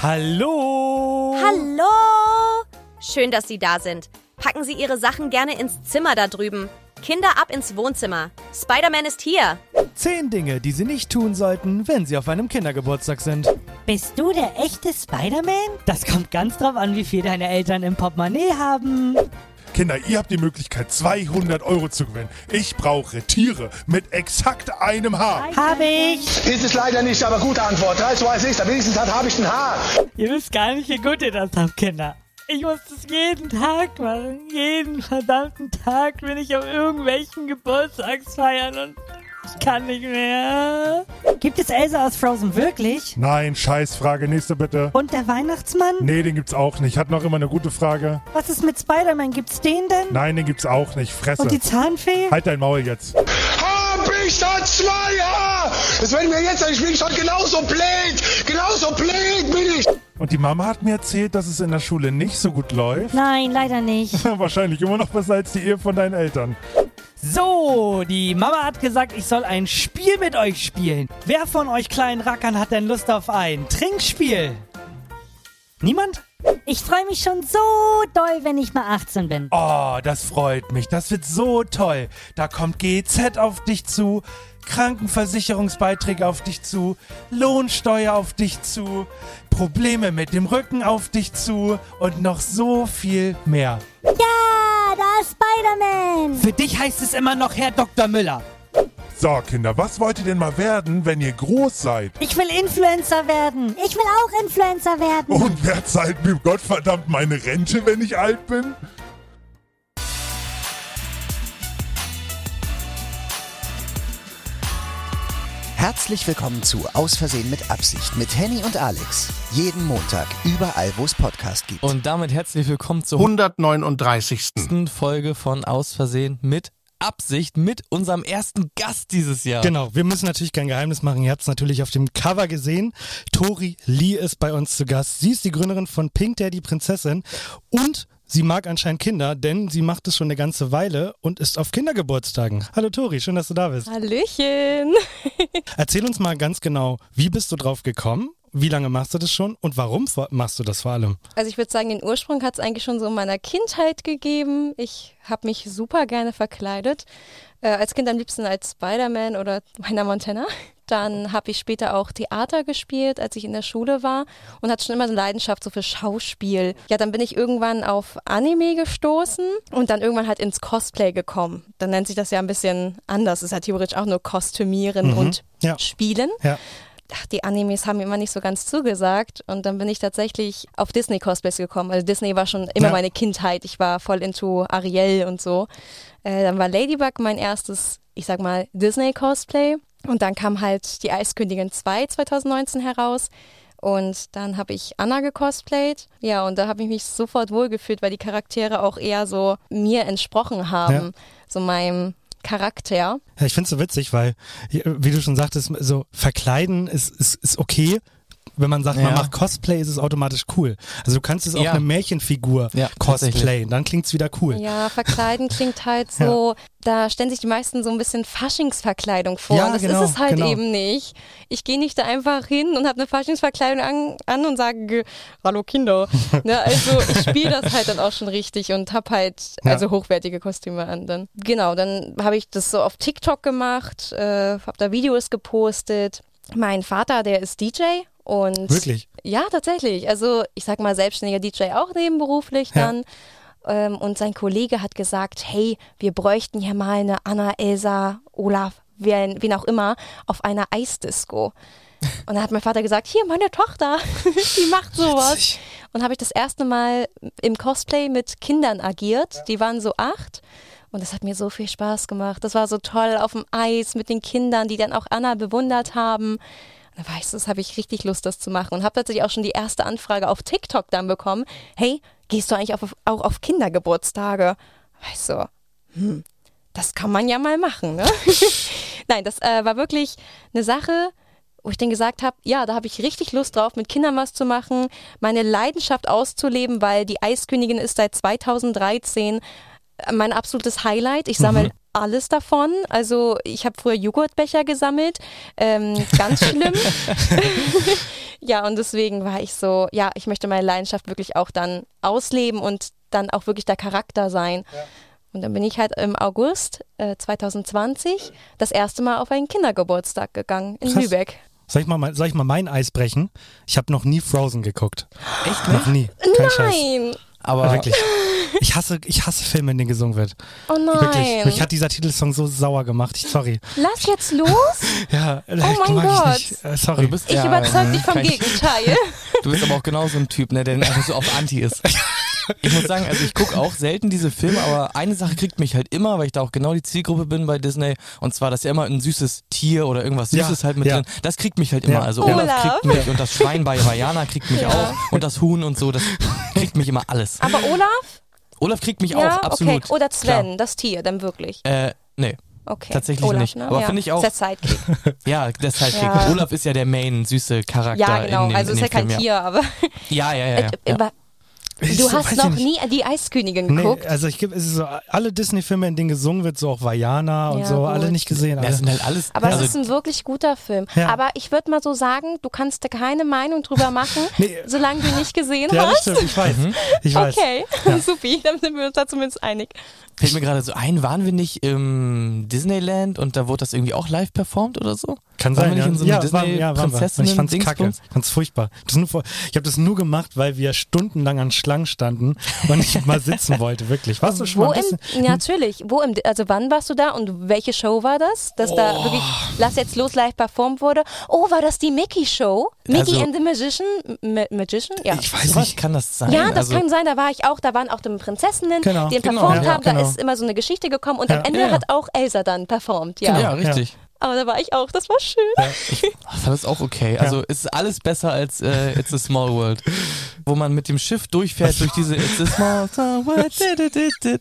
Hallo! Hallo! Schön, dass Sie da sind. Packen Sie Ihre Sachen gerne ins Zimmer da drüben. Kinder ab ins Wohnzimmer. Spider-Man ist hier. Zehn Dinge, die Sie nicht tun sollten, wenn Sie auf einem Kindergeburtstag sind. Bist du der echte Spider-Man? Das kommt ganz drauf an, wie viel deine Eltern im Portemonnaie haben. Kinder, ihr habt die Möglichkeit, 200 Euro zu gewinnen. Ich brauche Tiere mit exakt einem Haar. Hab ich. Ist es leider nicht, aber gute Antwort. 3, 2, 6, wenigstens hat, habe ich ein Haar. Ihr wisst gar nicht, wie gut ihr das habt, Kinder. Ich muss das jeden Tag machen. Jeden verdammten Tag bin ich auf irgendwelchen Geburtstagsfeiern und ich kann nicht mehr. Gibt es Elsa aus Frozen wirklich? Nein, Scheißfrage. Nächste bitte. Und der Weihnachtsmann? Nee, den gibt's auch nicht. Hat noch immer eine gute Frage. Was ist mit Spider-Man? Gibt's den denn? Nein, den gibt's auch nicht. Fresse. Und die Zahnfee? Halt dein Maul jetzt. Hab ich da zwei Haar? Das werden wir jetzt, ich bin schon genauso blöd. Genauso blöd bin ich. Und die Mama hat mir erzählt, dass es in der Schule nicht so gut läuft. Nein, leider nicht. Wahrscheinlich immer noch besser als die Ehe von deinen Eltern. So, die Mama hat gesagt, ich soll ein Spiel mit euch spielen. Wer von euch kleinen Rackern hat denn Lust auf ein Trinkspiel? Niemand? Ich freue mich schon so doll, wenn ich mal 18 bin. Oh, das freut mich. Das wird so toll. Da kommt GZ auf dich zu, Krankenversicherungsbeiträge auf dich zu, Lohnsteuer auf dich zu, Probleme mit dem Rücken auf dich zu und noch so viel mehr. Ja, da ist Spider-Man. Für dich heißt es immer noch Herr Dr. Müller. So, Kinder, was wollt ihr denn mal werden, wenn ihr groß seid? Ich will Influencer werden. Ich will auch Influencer werden. Und wer zahlt mir Gottverdammt meine Rente, wenn ich alt bin? Herzlich willkommen zu Aus Versehen mit Absicht mit Henny und Alex. Jeden Montag, überall, wo es Podcast gibt. Und damit herzlich willkommen zur 139. 100. Folge von Aus Versehen mit Absicht mit unserem ersten Gast dieses Jahr. Genau, wir müssen natürlich kein Geheimnis machen. Ihr habt es natürlich auf dem Cover gesehen. Tori Lee ist bei uns zu Gast. Sie ist die Gründerin von Pink Daddy Prinzessin und sie mag anscheinend Kinder, denn sie macht es schon eine ganze Weile und ist auf Kindergeburtstagen. Hallo Tori, schön, dass du da bist. Hallöchen. Erzähl uns mal ganz genau, wie bist du drauf gekommen? Wie lange machst du das schon und warum machst du das vor allem? Also ich würde sagen, den Ursprung hat es eigentlich schon so in meiner Kindheit gegeben. Ich habe mich super gerne verkleidet. Äh, als Kind am liebsten als Spider-Man oder Hannah Montana. Dann habe ich später auch Theater gespielt, als ich in der Schule war und hatte schon immer eine Leidenschaft so für Schauspiel. Ja, dann bin ich irgendwann auf Anime gestoßen und dann irgendwann halt ins Cosplay gekommen. Dann nennt sich das ja ein bisschen anders. Es ist ja theoretisch auch nur Kostümieren und Ja. Spielen Ja. ach, die Animes haben mir immer nicht so ganz zugesagt. Und dann bin ich tatsächlich auf Disney-Cosplays gekommen. Also Disney war schon immer Ja. meine Kindheit. Ich war voll into Ariel und so. Äh, dann war Ladybug mein erstes, ich sag mal, Disney-Cosplay. Und dann kam halt die Eiskönigin 2 2019 heraus. Und dann habe ich Anna gecosplayt. Ja, und da habe ich mich sofort wohlgefühlt, weil die Charaktere auch eher so mir entsprochen haben. Ja. So meinem Charakter. Ja, ich finde es so witzig, weil, wie du schon sagtest, so verkleiden ist, ist, ist okay. Wenn man sagt, man Ja. macht Cosplay, ist es automatisch cool. Also du kannst es auch Ja. eine Märchenfigur Ja, cosplayen, dann klingt's wieder cool. Ja, verkleiden klingt halt so, da stellen sich die meisten so ein bisschen Faschingsverkleidung vor. Ja, und das genau, ist es halt genau. eben nicht. Ich gehe nicht da einfach hin und habe eine Faschingsverkleidung an, an und sage, ge- hallo Kinder. ne, also ich spiele das halt dann auch schon richtig und habe halt Ja. also hochwertige Kostüme an dann. Genau, dann habe ich das so auf TikTok gemacht, äh, habe da Videos gepostet. Mein Vater, der ist DJ und Wirklich? ja, tatsächlich. Also ich sag mal, selbstständiger DJ auch nebenberuflich Ja. dann. Ähm, und sein Kollege hat gesagt, hey, wir bräuchten hier mal eine Anna, Elsa, Olaf, wen, wen auch immer, auf einer Eisdisco. Und dann hat mein Vater gesagt, hier, meine Tochter, die macht sowas. Witzig. Und habe ich das erste Mal im Cosplay mit Kindern agiert. Die waren so acht. Und das hat mir so viel Spaß gemacht. Das war so toll auf dem Eis mit den Kindern, die dann auch Anna bewundert haben. War ich so, das habe ich richtig Lust, das zu machen. Und habe tatsächlich auch schon die erste Anfrage auf TikTok dann bekommen. Hey, gehst du eigentlich auf, auch auf Kindergeburtstage? Ich so, hm, das kann man ja mal machen, ne? Nein, das äh, war wirklich eine Sache, wo ich dann gesagt habe, ja, da habe ich richtig Lust drauf, mit Kindern was zu machen, meine Leidenschaft auszuleben, weil die Eiskönigin ist seit 2013 mein absolutes Highlight. Ich sammle alles davon. Also ich habe früher Joghurtbecher gesammelt. Ähm, ganz schlimm. ja, und deswegen war ich so, ja, ich möchte meine Leidenschaft wirklich auch dann ausleben und dann auch wirklich der Charakter sein. Und dann bin ich halt im August äh, 2020 das erste Mal auf einen Kindergeburtstag gegangen in Krass. Lübeck. Soll ich, mal, soll ich mal mein Eis brechen? Ich habe noch nie Frozen geguckt. Echt? Noch nie. Kein Scheiß. Aber Wirklich. Ich hasse, ich hasse Filme, in denen gesungen wird. Oh nein! Wirklich. Mich hat dieser Titelsong so sauer gemacht. Ich, sorry. Lass jetzt los! Ja, oh mein mag Gott. ich nicht. Äh, sorry. du bist Ich ja, überzeug dich vom kein- Gegenteil. Du bist aber auch genau so ein Typ, ne, der einfach so auf Anti ist. Ich muss sagen, also ich gucke auch selten diese Filme, aber eine Sache kriegt mich halt immer, weil ich da auch genau die Zielgruppe bin bei Disney. Und zwar, dass ja immer ein süßes Tier oder irgendwas Ja, Süßes halt mit ja. drin. Das kriegt mich halt immer. Ja. Also Olaf. Olaf kriegt mich und das Schwein bei Vajana kriegt mich Ja. auch. Und das Huhn und so, das kriegt mich immer alles. Aber Olaf? Olaf kriegt mich Ja, auch, absolut. okay. Oder Sven, Klar. das Tier, dann wirklich. Äh, nee. Okay. Tatsächlich Olaf, nicht. Ne? Aber ja. finde ich auch- Ist der Sidekick. Ja, deshalb Ja. Olaf ist ja der Main süße Charakter Ja, genau. in dem, also in ist ja kein Film, Tier, aber. Ja, ja, ja. ja, ja. Ich Du so- hast noch nie die Eiskönigin Nee, geguckt. also ich gebe, es ist so alle Disney-Filme, in denen gesungen wird, so auch Vajana und Ja, so, alle gut. nicht gesehen. Ja, Alle. das sind halt alles. Aber also, es ist ein wirklich guter Film. Ja. Aber ich würde mal so sagen, du kannst da keine Meinung drüber machen, Nee. solange du ihn nicht gesehen ja, das hast. stimmt, ich weiß. Ich weiß. Okay, supi, dann sind wir uns da zumindest einig. Fällt mir gerade so ein, waren wir nicht im Disneyland und da wurde das irgendwie auch live performt oder so? Kann Waren sein, wir nicht ja. in so einem ja, war, ja. Und ich fand's kacke. Dingsbums? Ich fand's furchtbar. Das nur vor, ich habe das nur gemacht, weil wir stundenlang an Schlangen standen und ich mal sitzen wollte, wirklich. Warst du schon Wo mal ein bisschen? im, ja, natürlich. Wo im, also wann warst du da und welche Show war das? Dass da Oh. wirklich Lass jetzt los live performt wurde. Oh, war das die Mickey Show? Mickey Also- and the Magician? Ma Magician? Ja. Ich weiß nicht. kann das sein? Ja, das also, kann sein, da war ich auch, da waren auch die Prinzessinnen, Genau, die genau, performt ja, haben, da genau. Ist immer so eine Geschichte gekommen und Ja. am Ende Ja. hat auch Elsa dann performt, ja. ja, richtig. Aber da war ich auch, das war schön. Ich fand das auch okay. Also es ist alles besser als äh, It's a Small World. Wo man mit dem Schiff durchfährt durch diese It's a Small World.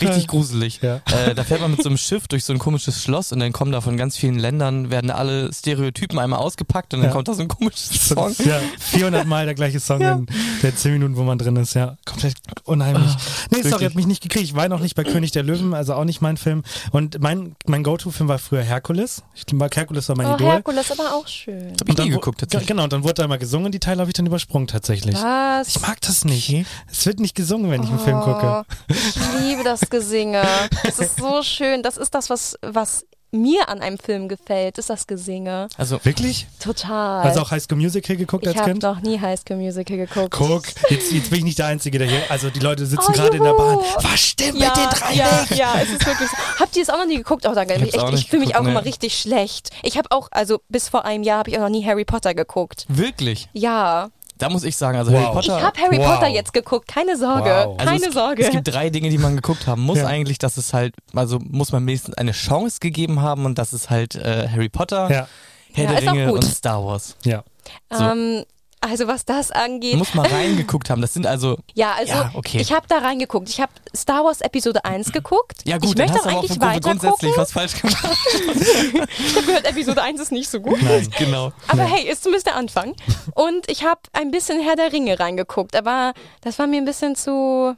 Richtig gruselig. Ja. Äh, da fährt man mit so einem Schiff durch so ein komisches Schloss und dann kommen da von ganz vielen Ländern, werden alle Stereotypen einmal ausgepackt und dann Ja. kommt da so ein komisches Song. Ja, 400 Mal der gleiche Song in der 10 Minuten, wo man drin ist. Ja, komplett unheimlich. nee, sorry, hat mich nicht gekriegt. Ich war noch nicht bei König der Löwen, also auch nicht mein Film. Und mein, mein Go-To-Film war früher Herkules. Ich mag Herkules war mein Oh, Idol. Herkules, aber auch schön. Hab ich nie geguckt tatsächlich. Genau, und dann wurde da immer gesungen, die Teile habe ich dann übersprungen tatsächlich. Was? Ich mag das nicht. Es wird nicht gesungen, wenn ich einen Film gucke. Oh, ich liebe das Gesinge. Das ist so schön. Das ist das, was, was mir an einem Film gefällt, ist das Gesinge. Also Wirklich? Total. Hast du auch High School Musical geguckt ich als habe Kind? noch nie High School Musical geguckt. Guck, jetzt, jetzt bin ich nicht der Einzige, der hier. Also die Leute sitzen Oh, gerade in der. Bahn. Was stimmt Ja, mit den drei ja, nicht? ja, es ist wirklich so. Habt ihr es auch noch nie geguckt? Oh, danke. Ich Ich, auch ich, nicht ich fühle mich auch immer nee. richtig schlecht. Ich habe auch, also bis vor einem Jahr habe ich auch noch nie Harry Potter geguckt. wirklich. Ja. Da muss ich sagen, also Wow. Harry Ich Potter. habe Harry Wow. Potter jetzt geguckt. Keine Sorge. Wow. Also Keine es, Sorge. Es gibt drei Dinge, die man geguckt haben muss Ja. eigentlich, dass es halt, also muss man wenigstens eine Chance gegeben haben und das ist halt äh, Harry Potter, Ja, Herr Ja, der Ringe und Star Wars. ja. so. ähm, also was das angeht. Muss mal reingeguckt haben. Das sind also, Ja, also Ja, okay. ich habe da reingeguckt. Ich habe Star Wars Episode 1 geguckt. ja gut, ich dann möchte hast du auch eigentlich weiter grundsätzlich gucken. was falsch gemacht. Ich habe gehört, Episode 1 ist nicht so gut. Nein. genau. Aber hey, ist zumindest der Anfang. Und ich habe ein bisschen Herr der Ringe reingeguckt, aber das war mir ein bisschen zu.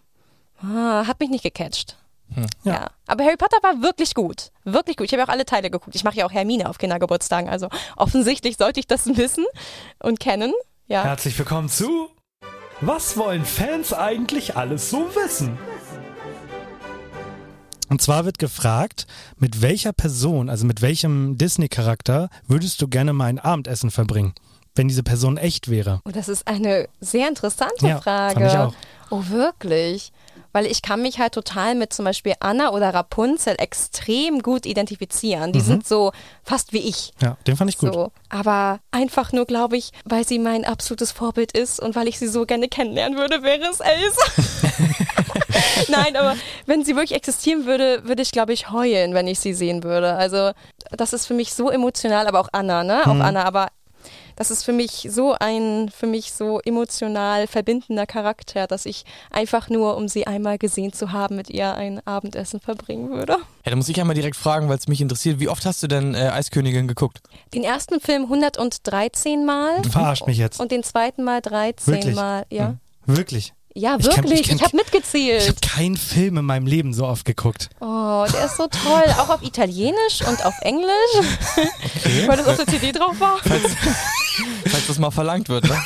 Ah, hat mich nicht gecatcht. Ja. Ja. Aber Harry Potter war wirklich gut. Wirklich gut. Ich habe ja auch alle Teile geguckt. Ich mache ja auch Hermine auf Kindergeburtstagen. Also offensichtlich sollte ich das wissen und kennen. Ja. Herzlich willkommen zu Was wollen Fans eigentlich alles so wissen? Und zwar wird gefragt, mit welcher Person, also mit welchem Disney-Charakter würdest du gerne mal ein Abendessen verbringen, wenn diese Person echt wäre? Oh, das ist eine sehr interessante Ja, Frage. fand ich auch. Oh, wirklich? Weil ich kann mich halt total mit zum Beispiel Anna oder Rapunzel extrem gut identifizieren. Die Mhm. sind so fast wie ich. Ja, den fand ich gut. So, aber einfach nur, glaube ich, weil sie mein absolutes Vorbild ist und weil ich sie so gerne kennenlernen würde, wäre es Elsa. Nein, aber wenn sie wirklich existieren würde, würde ich, glaube ich, heulen, wenn ich sie sehen würde. Also das ist für mich so emotional, aber auch Anna, ne? Auch Mhm. Anna, aber das ist für mich so ein, für mich so emotional verbindender Charakter, dass ich einfach nur, um sie einmal gesehen zu haben, mit ihr ein Abendessen verbringen würde. Ja, da muss ich einmal direkt fragen, weil es mich interessiert. Wie oft hast du denn äh, Eiskönigin geguckt? Den ersten Film 113 Mal Du verarscht mich jetzt. und den zweiten Mal 13 Wirklich? Mal, ja. Wirklich. Ja, Ich kann- wirklich. ich Ich, kann- habe mitgezählt. Ich habe keinen Film in meinem Leben so oft geguckt. Oh, der ist so toll. Auch auf Italienisch und auf Englisch. Weil das auf der CD drauf war. Falls das mal verlangt wird, ne?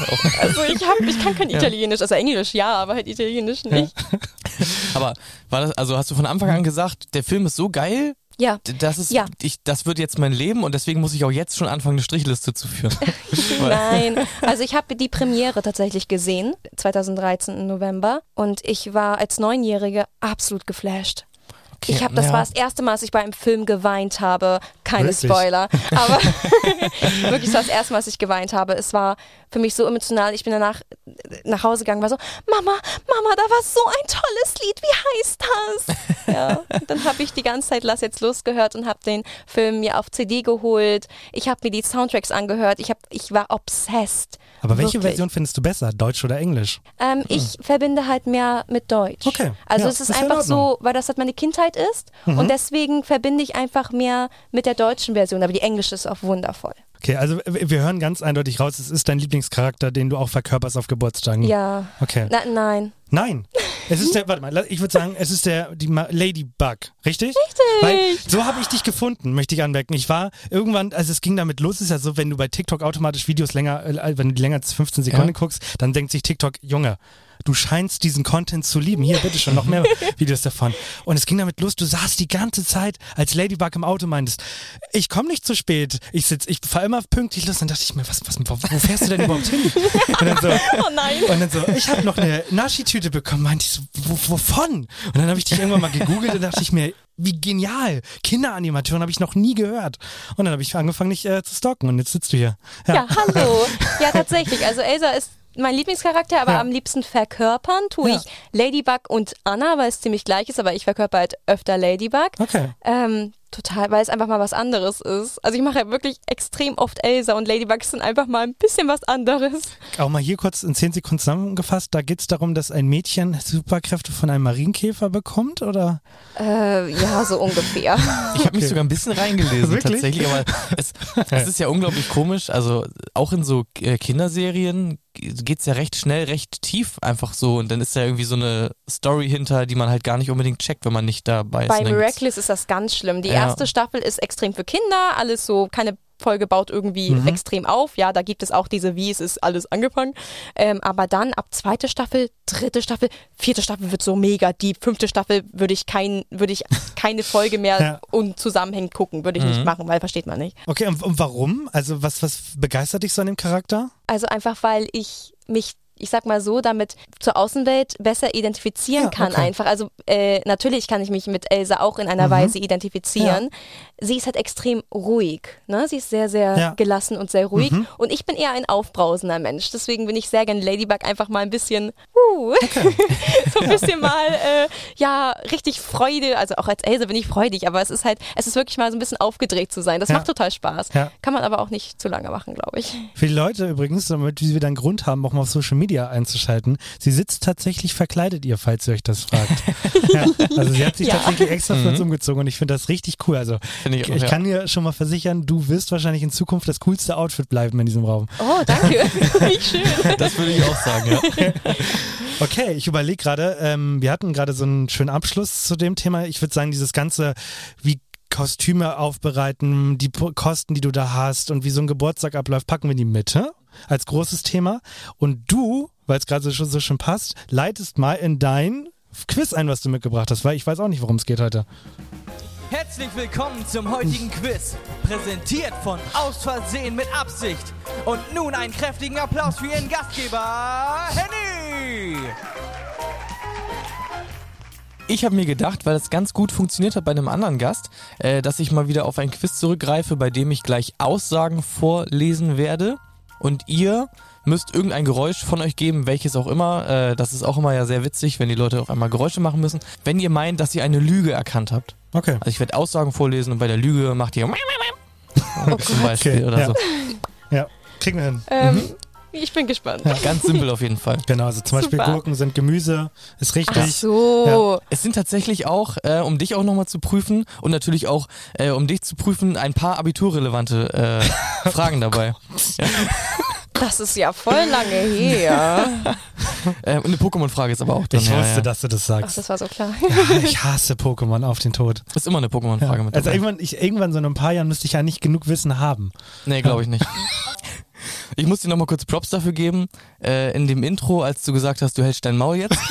Also ich, hab, ich kann kein Ja. Italienisch. Also Englisch ja, aber halt Italienisch nicht. Aber war das, also hast du von Anfang an gesagt, der Film ist so geil, Ja. das ist, Ja. ich, das wird jetzt mein Leben und deswegen muss ich auch jetzt schon anfangen, eine Strichliste zu führen. Nein, also ich habe die Premiere tatsächlich gesehen, 2013 im November. Und ich war als Neunjährige absolut geflasht. Okay, Ich habe, das ja. war das erste Mal, dass ich bei einem Film geweint habe. Keine Wirklich? Spoiler, aber wirklich das erste Mal, dass ich geweint habe. Es war für mich so emotional. Ich bin danach nach Hause gegangen, war so, Mama, Mama, da war so ein tolles Lied. Wie heißt das? Ja, dann habe ich die ganze Zeit Lass jetzt los gehört und habe den Film mir auf CD geholt. Ich habe mir die Soundtracks angehört. Ich hab, ich war obsessed. Aber welche Wirklich. Version findest du besser? Deutsch oder Englisch? Ähm, ich verbinde halt mehr mit Deutsch. Okay, Also ja, es ist ist einfach so, weil das halt meine Kindheit ist Mhm. und deswegen verbinde ich einfach mehr mit der deutschen Version, aber die englische ist auch wundervoll. Okay, also wir hören ganz eindeutig raus, es ist dein Lieblingscharakter, den du auch verkörperst auf Geburtstagen. Ja. Okay. Na, nein. Nein. Es ist der, warte mal, ich würde sagen, es ist der, die Ma- Ladybug, richtig? Richtig. Weil so habe ich dich gefunden, möchte ich anmerken. Ich war irgendwann, also es ging damit los, ist ja so, wenn du bei TikTok automatisch Videos länger, äh, wenn du die länger als 15 Sekunden Ja. guckst, dann denkt sich TikTok, Junge, du scheinst diesen Content zu lieben. Hier, bitteschön, noch mehr Videos davon. Und es ging damit los, du saßt die ganze Zeit als Ladybug im Auto, meintest, ich komme nicht zu spät, ich sitz, ich fahre immer pünktlich los. Dann dachte ich mir, was, was, wo, wo fährst du denn überhaupt hin? Und dann so, Oh nein. und dann so, ich habe noch eine Naschi-Tüte bekommen. Meinte ich so, wo, wovon? Und dann habe ich dich irgendwann mal gegoogelt und dachte ich mir, wie genial. Kinderanimatoren habe ich noch nie gehört. Und dann habe ich angefangen, dich äh, zu stalken und jetzt sitzt du hier. Ja, hallo. Ja, tatsächlich. Also Elsa ist mein Lieblingscharakter, aber Ja. am liebsten verkörpern tue Ja. ich Ladybug und Anna, weil es ziemlich gleich ist, aber ich verkörper halt öfter Ladybug. Okay. Ähm, total, weil es einfach mal was anderes ist. Also ich mache halt wirklich extrem oft Elsa und Ladybug sind einfach mal ein bisschen was anderes. Auch mal hier kurz in 10 Sekunden zusammengefasst. Da geht es darum, dass ein Mädchen Superkräfte von einem Marienkäfer bekommt, oder? Äh, ja, so ungefähr. Ich habe mich Okay. sogar ein bisschen reingelesen Wirklich? tatsächlich, aber es, es ist ja unglaublich komisch. Also auch in so äh, Kinderserien geht's ja recht schnell, recht tief einfach so und dann ist da irgendwie so eine Story hinter, die man halt gar nicht unbedingt checkt, wenn man nicht dabei ist. Bei Miraculous ist das ganz schlimm. Die Ja. erste Staffel ist extrem für Kinder, alles so, keine Folge baut irgendwie Mhm. extrem auf. Ja, da gibt es auch diese, wie es ist alles angefangen. Ähm, aber dann ab zweite Staffel, dritte Staffel, vierte Staffel wird so mega deep. Fünfte Staffel würde ich kein, würde ich keine Folge mehr Ja. unzusammenhängend gucken, würde ich nicht Mhm. machen, weil versteht man nicht. Okay, und, und warum? Also was, was begeistert dich so an dem Charakter? Also einfach, weil ich mich, ich sag mal so, damit zur Außenwelt besser identifizieren Ja, kann okay. einfach. Also äh, natürlich kann ich mich mit Elsa auch in einer Mhm. Weise identifizieren. Sie ist halt extrem ruhig. Ne? Sie ist sehr, sehr Ja. gelassen und sehr ruhig. Mhm. Und ich bin eher ein aufbrausender Mensch. Deswegen bin ich sehr gerne Ladybug einfach mal ein bisschen, uh, so ein bisschen mal, äh, ja, richtig Freude. Also auch als Elsa bin ich freudig, aber es ist halt, es ist wirklich mal so ein bisschen aufgedreht zu sein. Das Ja. macht total Spaß. Ja. Kann man aber auch nicht zu lange machen, glaube ich. Für die Leute übrigens, damit wir dann Grund haben, auch mal auf Social Media einzuschalten, sie sitzt tatsächlich verkleidet, ihr, falls ihr euch das fragt. ja, also sie hat sich Ja. tatsächlich extra für uns Mhm. umgezogen und ich finde das richtig cool. Also Finde ich ich, auch, ja. kann dir schon mal versichern, du wirst wahrscheinlich in Zukunft das coolste Outfit bleiben in diesem Raum. Oh, danke. Wie schön. Das würde ich auch sagen, ja. Okay, ich überlege gerade, ähm, wir hatten gerade so einen schönen Abschluss zu dem Thema. Ich würde sagen, dieses ganze, wie Kostüme aufbereiten, die Po- Kosten, die du da hast und wie so ein Geburtstag abläuft, packen wir in die Mitte als großes Thema. Und du, weil es gerade so, schon- so schön passt, leitest mal in dein Quiz ein, was du mitgebracht hast, weil ich weiß auch nicht, worum es geht heute. Herzlich willkommen zum heutigen Quiz, präsentiert von Aus Versehen mit Absicht. Und nun einen kräftigen Applaus für Ihren Gastgeber, Henny! Ich habe mir gedacht, weil das ganz gut funktioniert hat bei einem anderen Gast, äh, dass ich mal wieder auf ein Quiz zurückgreife, bei dem ich gleich Aussagen vorlesen werde. Und ihr müsst irgendein Geräusch von euch geben, welches auch immer. Äh, das ist auch immer ja sehr witzig, wenn die Leute auf einmal Geräusche machen müssen. Wenn ihr meint, dass ihr eine Lüge erkannt habt. Okay. Also ich werde Aussagen vorlesen und bei der Lüge macht ihr zum Beispiel Okay, oder ja. so. Ja, kriegen wir hin. Ähm, Ich bin gespannt. Ganz simpel auf jeden Fall. Genau, also zum Beispiel Super. Gurken sind Gemüse, ist richtig. Ach so. Es sind tatsächlich auch, äh, um dich auch nochmal zu prüfen und natürlich auch, äh, um dich zu prüfen, ein paar abiturrelevante äh, Fragen dabei. Das ist ja voll lange her. Äh, und eine Pokémon-Frage ist aber auch drin. Ich ja, wusste, ja. dass du das Ach, sagst. das war so klar. Ja, ich hasse Pokémon auf den Tod. Ist immer eine Pokémon-Frage mit Also irgendwann, ich, irgendwann so in ein paar Jahren müsste ich ja nicht genug Wissen haben. Nee, glaube ich nicht. Ich muss dir nochmal kurz Props dafür geben. Äh, in dem Intro, als du gesagt hast, du hältst dein Maul jetzt.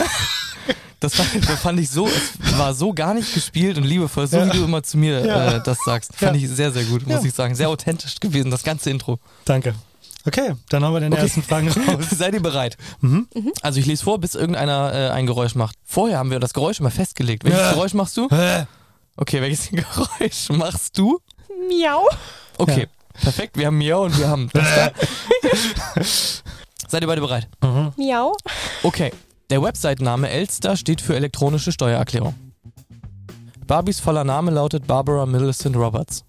Das fand, das fand ich so, es war so gar nicht gespielt und liebevoll, so Ja. wie du immer zu mir Ja. äh, das sagst. Fand Ja. ich sehr, sehr gut, muss Ja. ich sagen. Sehr authentisch gewesen, das ganze Intro. Danke. Okay, dann haben wir den Okay. ersten Fragen raus. Seid ihr bereit? Mhm. Also ich lese vor, bis irgendeiner äh, ein Geräusch macht. Vorher haben wir das Geräusch immer festgelegt. Welches Ja. Geräusch machst du? Äh, Okay, welches Geräusch machst du? Miau. Okay, perfekt. Wir haben Miau und wir haben das da. Seid ihr beide bereit? Miau. Okay. Der Website-Name Elster steht für elektronische Steuererklärung. Barbies voller Name lautet Barbara Millicent Roberts.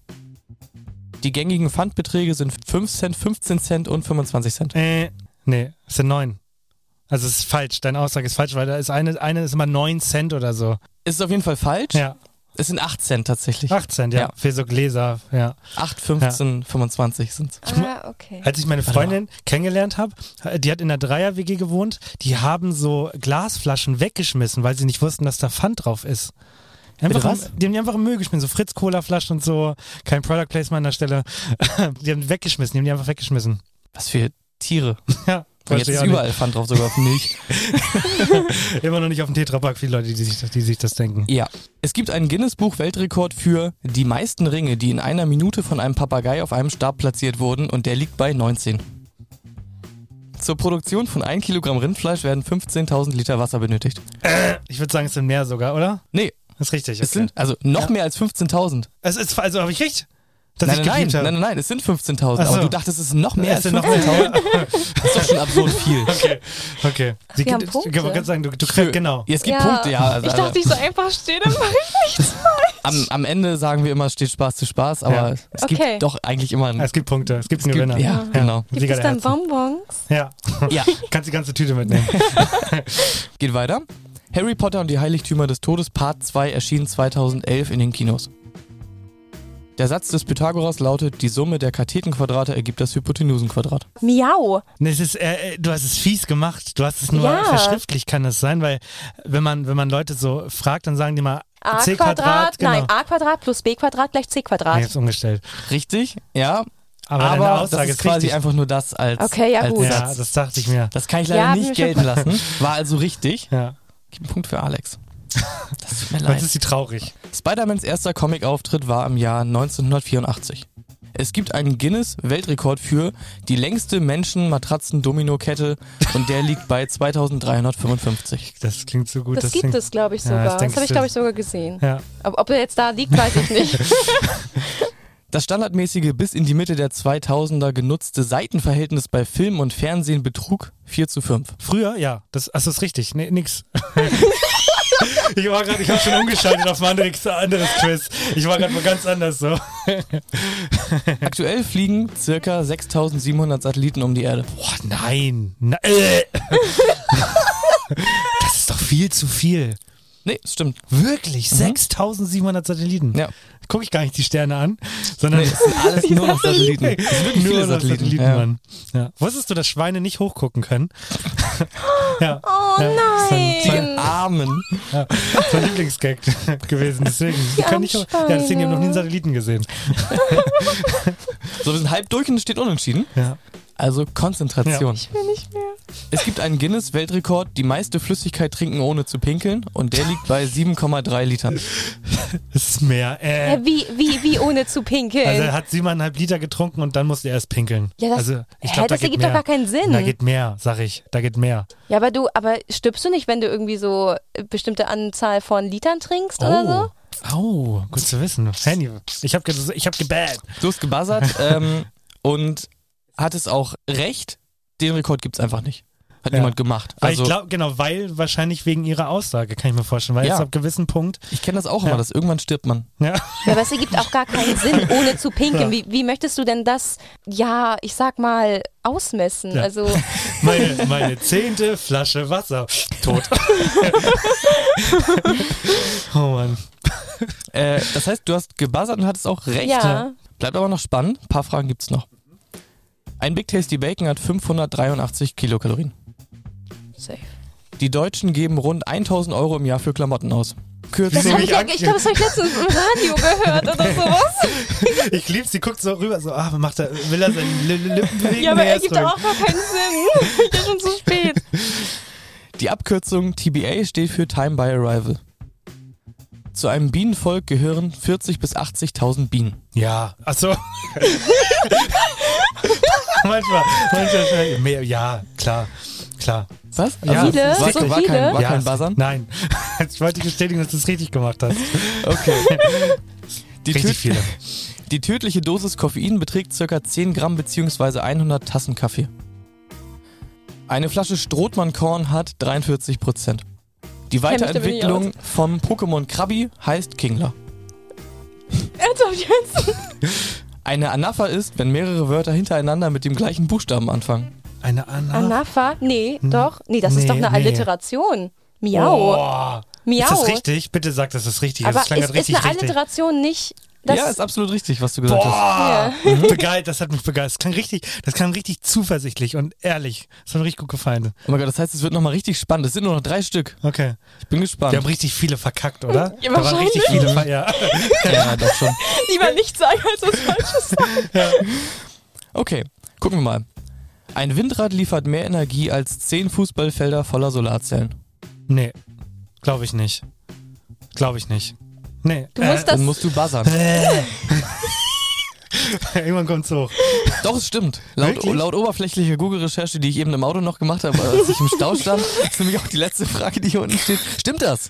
Die gängigen Pfandbeträge sind 5 Cent, 15 Cent und 25 Cent. äh, nee, es sind neun. Also es ist falsch, deine Aussage ist falsch, weil da ist eine, eine ist immer neun Cent oder so. Ist auf jeden Fall falsch. Ja, Es sind 8 Cent tatsächlich. acht Cent, ja, Ja. für so Gläser, ja. 8, 15, 25 sind Ah, okay. Als ich meine Freundin kennengelernt habe, die hat in der Dreier-WG gewohnt, die haben so Glasflaschen weggeschmissen, weil sie nicht wussten, dass da Pfand drauf ist. Einfach Bitte im, was? die haben die einfach im Müll geschmissen, so Fritz-Cola-Flaschen und so. Kein Product Placement an der Stelle. die haben die weggeschmissen, die haben die einfach weggeschmissen. Was für Tiere. Ja, Und jetzt ist überall Pfand drauf, sogar auf Milch. Immer noch nicht auf dem Tetrapack, viele Leute, die sich, das- die sich das denken. Ja. Es gibt einen Guinness-Buch-Weltrekord für die meisten Ringe, die in einer Minute von einem Papagei auf einem Stab platziert wurden und der liegt bei 19. Zur Produktion von 1 Kilogramm Rindfleisch werden 15.000 Liter Wasser benötigt. Ich würde sagen, es sind mehr sogar, oder? Nee, Das ist richtig. es okay. sind also noch Ja. mehr als 15.000. Es ist, also habe ich recht? Dass Nein, ich nein, nein, nein, nein, nein, es sind 15.000. Ach so. Aber du dachtest, es sind noch mehr Es als sind noch 15.000. mehr. Das ist doch schon absurd viel. Okay, okay. Sie Wir haben gibt- Punkte. Gerade sagen, du, du Für- genau. Ja, es gibt Punkte, ja. Also, ich dachte, ich so einfach stehe, dann mache ich nichts. am, am Ende sagen wir immer, es steht Spaß zu Spaß, aber Ja. es Okay. gibt doch eigentlich immer einen. Es gibt Punkte, es gibt Es einen gibt- Gewinner. ja, genau. Gibt Sieger es dann. Bonbons? Ja. Ja. Kannst die ganze Tüte mitnehmen. Geht weiter. Harry Potter und die Heiligtümer des Todes Part 2 erschien 2011 in den Kinos. Der Satz des Pythagoras lautet, die Summe der Kathetenquadrate ergibt das Hypotenusenquadrat. Miau. Es ist, äh, äh, du hast es fies gemacht. Du hast es nur Ja. verschriftlich, kann es sein, weil wenn man, wenn man Leute so fragt, dann sagen die mal A C Quadrat, genau. nein, A Quadrat plus B Quadrat gleich C Ich Quadrat. hab's umgestellt. Richtig? Ja. Aber, Aber, deine das Aussage ist ist quasi richtig. einfach nur das als, Okay, ja, als gut. ja, das dachte ich mir. Das kann ich leider Ja, ich nicht gelten lassen. War also richtig. Ja. Gib einen Punkt für Alex. Das tut mir Jetzt leid. ist sie traurig. Spider-Mans erster Comic-Auftritt war im Jahr 1984. Es gibt einen Guinness-Weltrekord für die längste Menschen-Matratzen-Domino-Kette und der liegt bei 2355. Das klingt so gut. Das, gibt klingt, es, glaube ich, Ja, sogar. das das denkst habe ich, glaube ich, sogar gesehen. Ja. Ob, ob er jetzt da liegt, weiß ich nicht. Das standardmäßige bis in die Mitte der 2000er genutzte Seitenverhältnis bei Film und Fernsehen betrug 4 zu 5. Früher, ja. Das, also ist richtig. Nee, nix. ich war gerade, ich habe schon umgeschaltet auf ein anderes, anderes Quiz. Ich war gerade wo ganz anders so. Aktuell fliegen circa 6700 Satelliten um die Erde. Boah, nein. Na, äh. das ist doch viel zu viel. Nee, das stimmt. Wirklich? 6700 Satelliten? Ja. Gucke ich gar nicht die Sterne an, sondern Nee, sind alles nur noch Satelliten. Es sind wirklich nur viele Satelliten. Satelliten, Ja. Mann. Ja. Wusstest du, dass Schweine nicht hochgucken können? ja. Oh Ja, das nein. Armen. Ja, das war Lieblingsgag gewesen. Deswegen. Die können nicht, ja, deswegen haben wir noch nie einen Satelliten gesehen. So, wir sind halb durch und es steht unentschieden. Ja. Also Konzentration. Ich will nicht mehr. Es gibt einen Guinness-Weltrekord, die meiste Flüssigkeit trinken ohne zu pinkeln und der liegt bei 7,3 Litern. Es ist mehr. Äh. Hä, wie, wie, wie ohne zu pinkeln? Also er hat siebeneinhalb Liter getrunken und dann musste er erst pinkeln. Ja, das- also, ich hä, glaub, da das geht ergibt doch mehr. gar keinen Sinn. Da geht mehr, sag ich. Da geht mehr. ja, aber du, aber stirbst du nicht, wenn du irgendwie so äh, bestimmte Anzahl von Litern trinkst oder so? Oh, gut zu wissen. Handy. Ich hab, ge ich hab gebad. Du hast gebuzzert ähm, und hattest auch recht. Den Rekord gibt's einfach nicht. Hat Ja. niemand gemacht. Weil Also ich glaube, genau, weil wahrscheinlich wegen ihrer Aussage, kann ich mir vorstellen. Weil Ja. jetzt ab gewissen Punkt. ich kenne das auch immer, Ja. dass irgendwann stirbt man. Ja. Ja, aber es ergibt auch gar keinen Sinn, ohne zu pinkeln. Ja. Wie, wie möchtest du denn das, ja, ich sag mal, ausmessen? Ja. Also, Meine, meine zehnte Flasche Wasser. Tot. oh Mann. Äh, das heißt, du hast gebuzzert und hattest auch recht. Ja. Bleibt aber noch spannend. Ein paar Fragen gibt's noch. Ein Big Tasty Bacon hat 583 Kilokalorien. safe. Die Deutschen geben rund 1000 Euro im Jahr für Klamotten aus. Das Kürzung, hab ich, ja- ich glaube, das habe ich letztens im Radio gehört oder sowas. Ich lieb's, sie guckt so rüber, so, ah, macht er, will er seine Li- Li- Lippen bewegen? Ja, aber er gibt auch gar keinen Sinn. Ich bin schon zu spät. die Abkürzung TBA steht für Time by Arrival. Zu einem Bienenvolk gehören 40 bis 80.000 Bienen. Ja, ach so. manchmal, manchmal, mehr, ja, klar, klar. Was? Ja, Viele? War, So war viele? kein, war ja, kein Buzzern? Nein. Ich wollte bestätigen, dass du es richtig gemacht hast. Okay. Die, Richtig viele. die tödliche Dosis Koffein beträgt ca. 10 Gramm bzw. 100 Tassen Kaffee. Eine Flasche Strothmannkorn hat 43 Prozent. Die Weiterentwicklung vom Pokémon Krabi heißt Kingler. Ernsthaft jetzt? Eine Anapha ist, wenn mehrere Wörter hintereinander mit dem gleichen Buchstaben anfangen. Eine Anna. Anafa? Nee, doch. Nee, das Nee, ist doch eine nee. Alliteration. Miau. Oh. Miau. Ist das richtig? Bitte sag, dass das richtig ist. Aber Das ist, grad ist eine richtig. Alliteration nicht. Das, ja, ist absolut richtig, was du gesagt hast. Boah, Ja. begeistert, das hat mich begeistert. Das klang richtig, das klang richtig zuversichtlich und ehrlich. Das hat mir richtig gut gefallen. Oh mein Gott, das heißt, es wird nochmal richtig spannend. Es sind nur noch drei Stück. Okay. Ich bin gespannt. Wir haben richtig viele verkackt, oder? Ja, da waren richtig viele ver ja. ja, doch schon. lieber nicht sagen, als was Falsches sagen. Okay, gucken wir mal. Ein Windrad liefert mehr Energie als 10 Fußballfelder voller Solarzellen. Nee, glaube ich nicht. Glaube ich nicht. Nee. Du musst Dann das. musst du buzzern. Äh. Irgendwann kommt's hoch. Doch, es stimmt. Laut, laut oberflächlicher Google-Recherche, die ich eben im Auto noch gemacht habe, als ich im Stau stand, ist nämlich auch die letzte Frage, die hier unten steht. Stimmt das?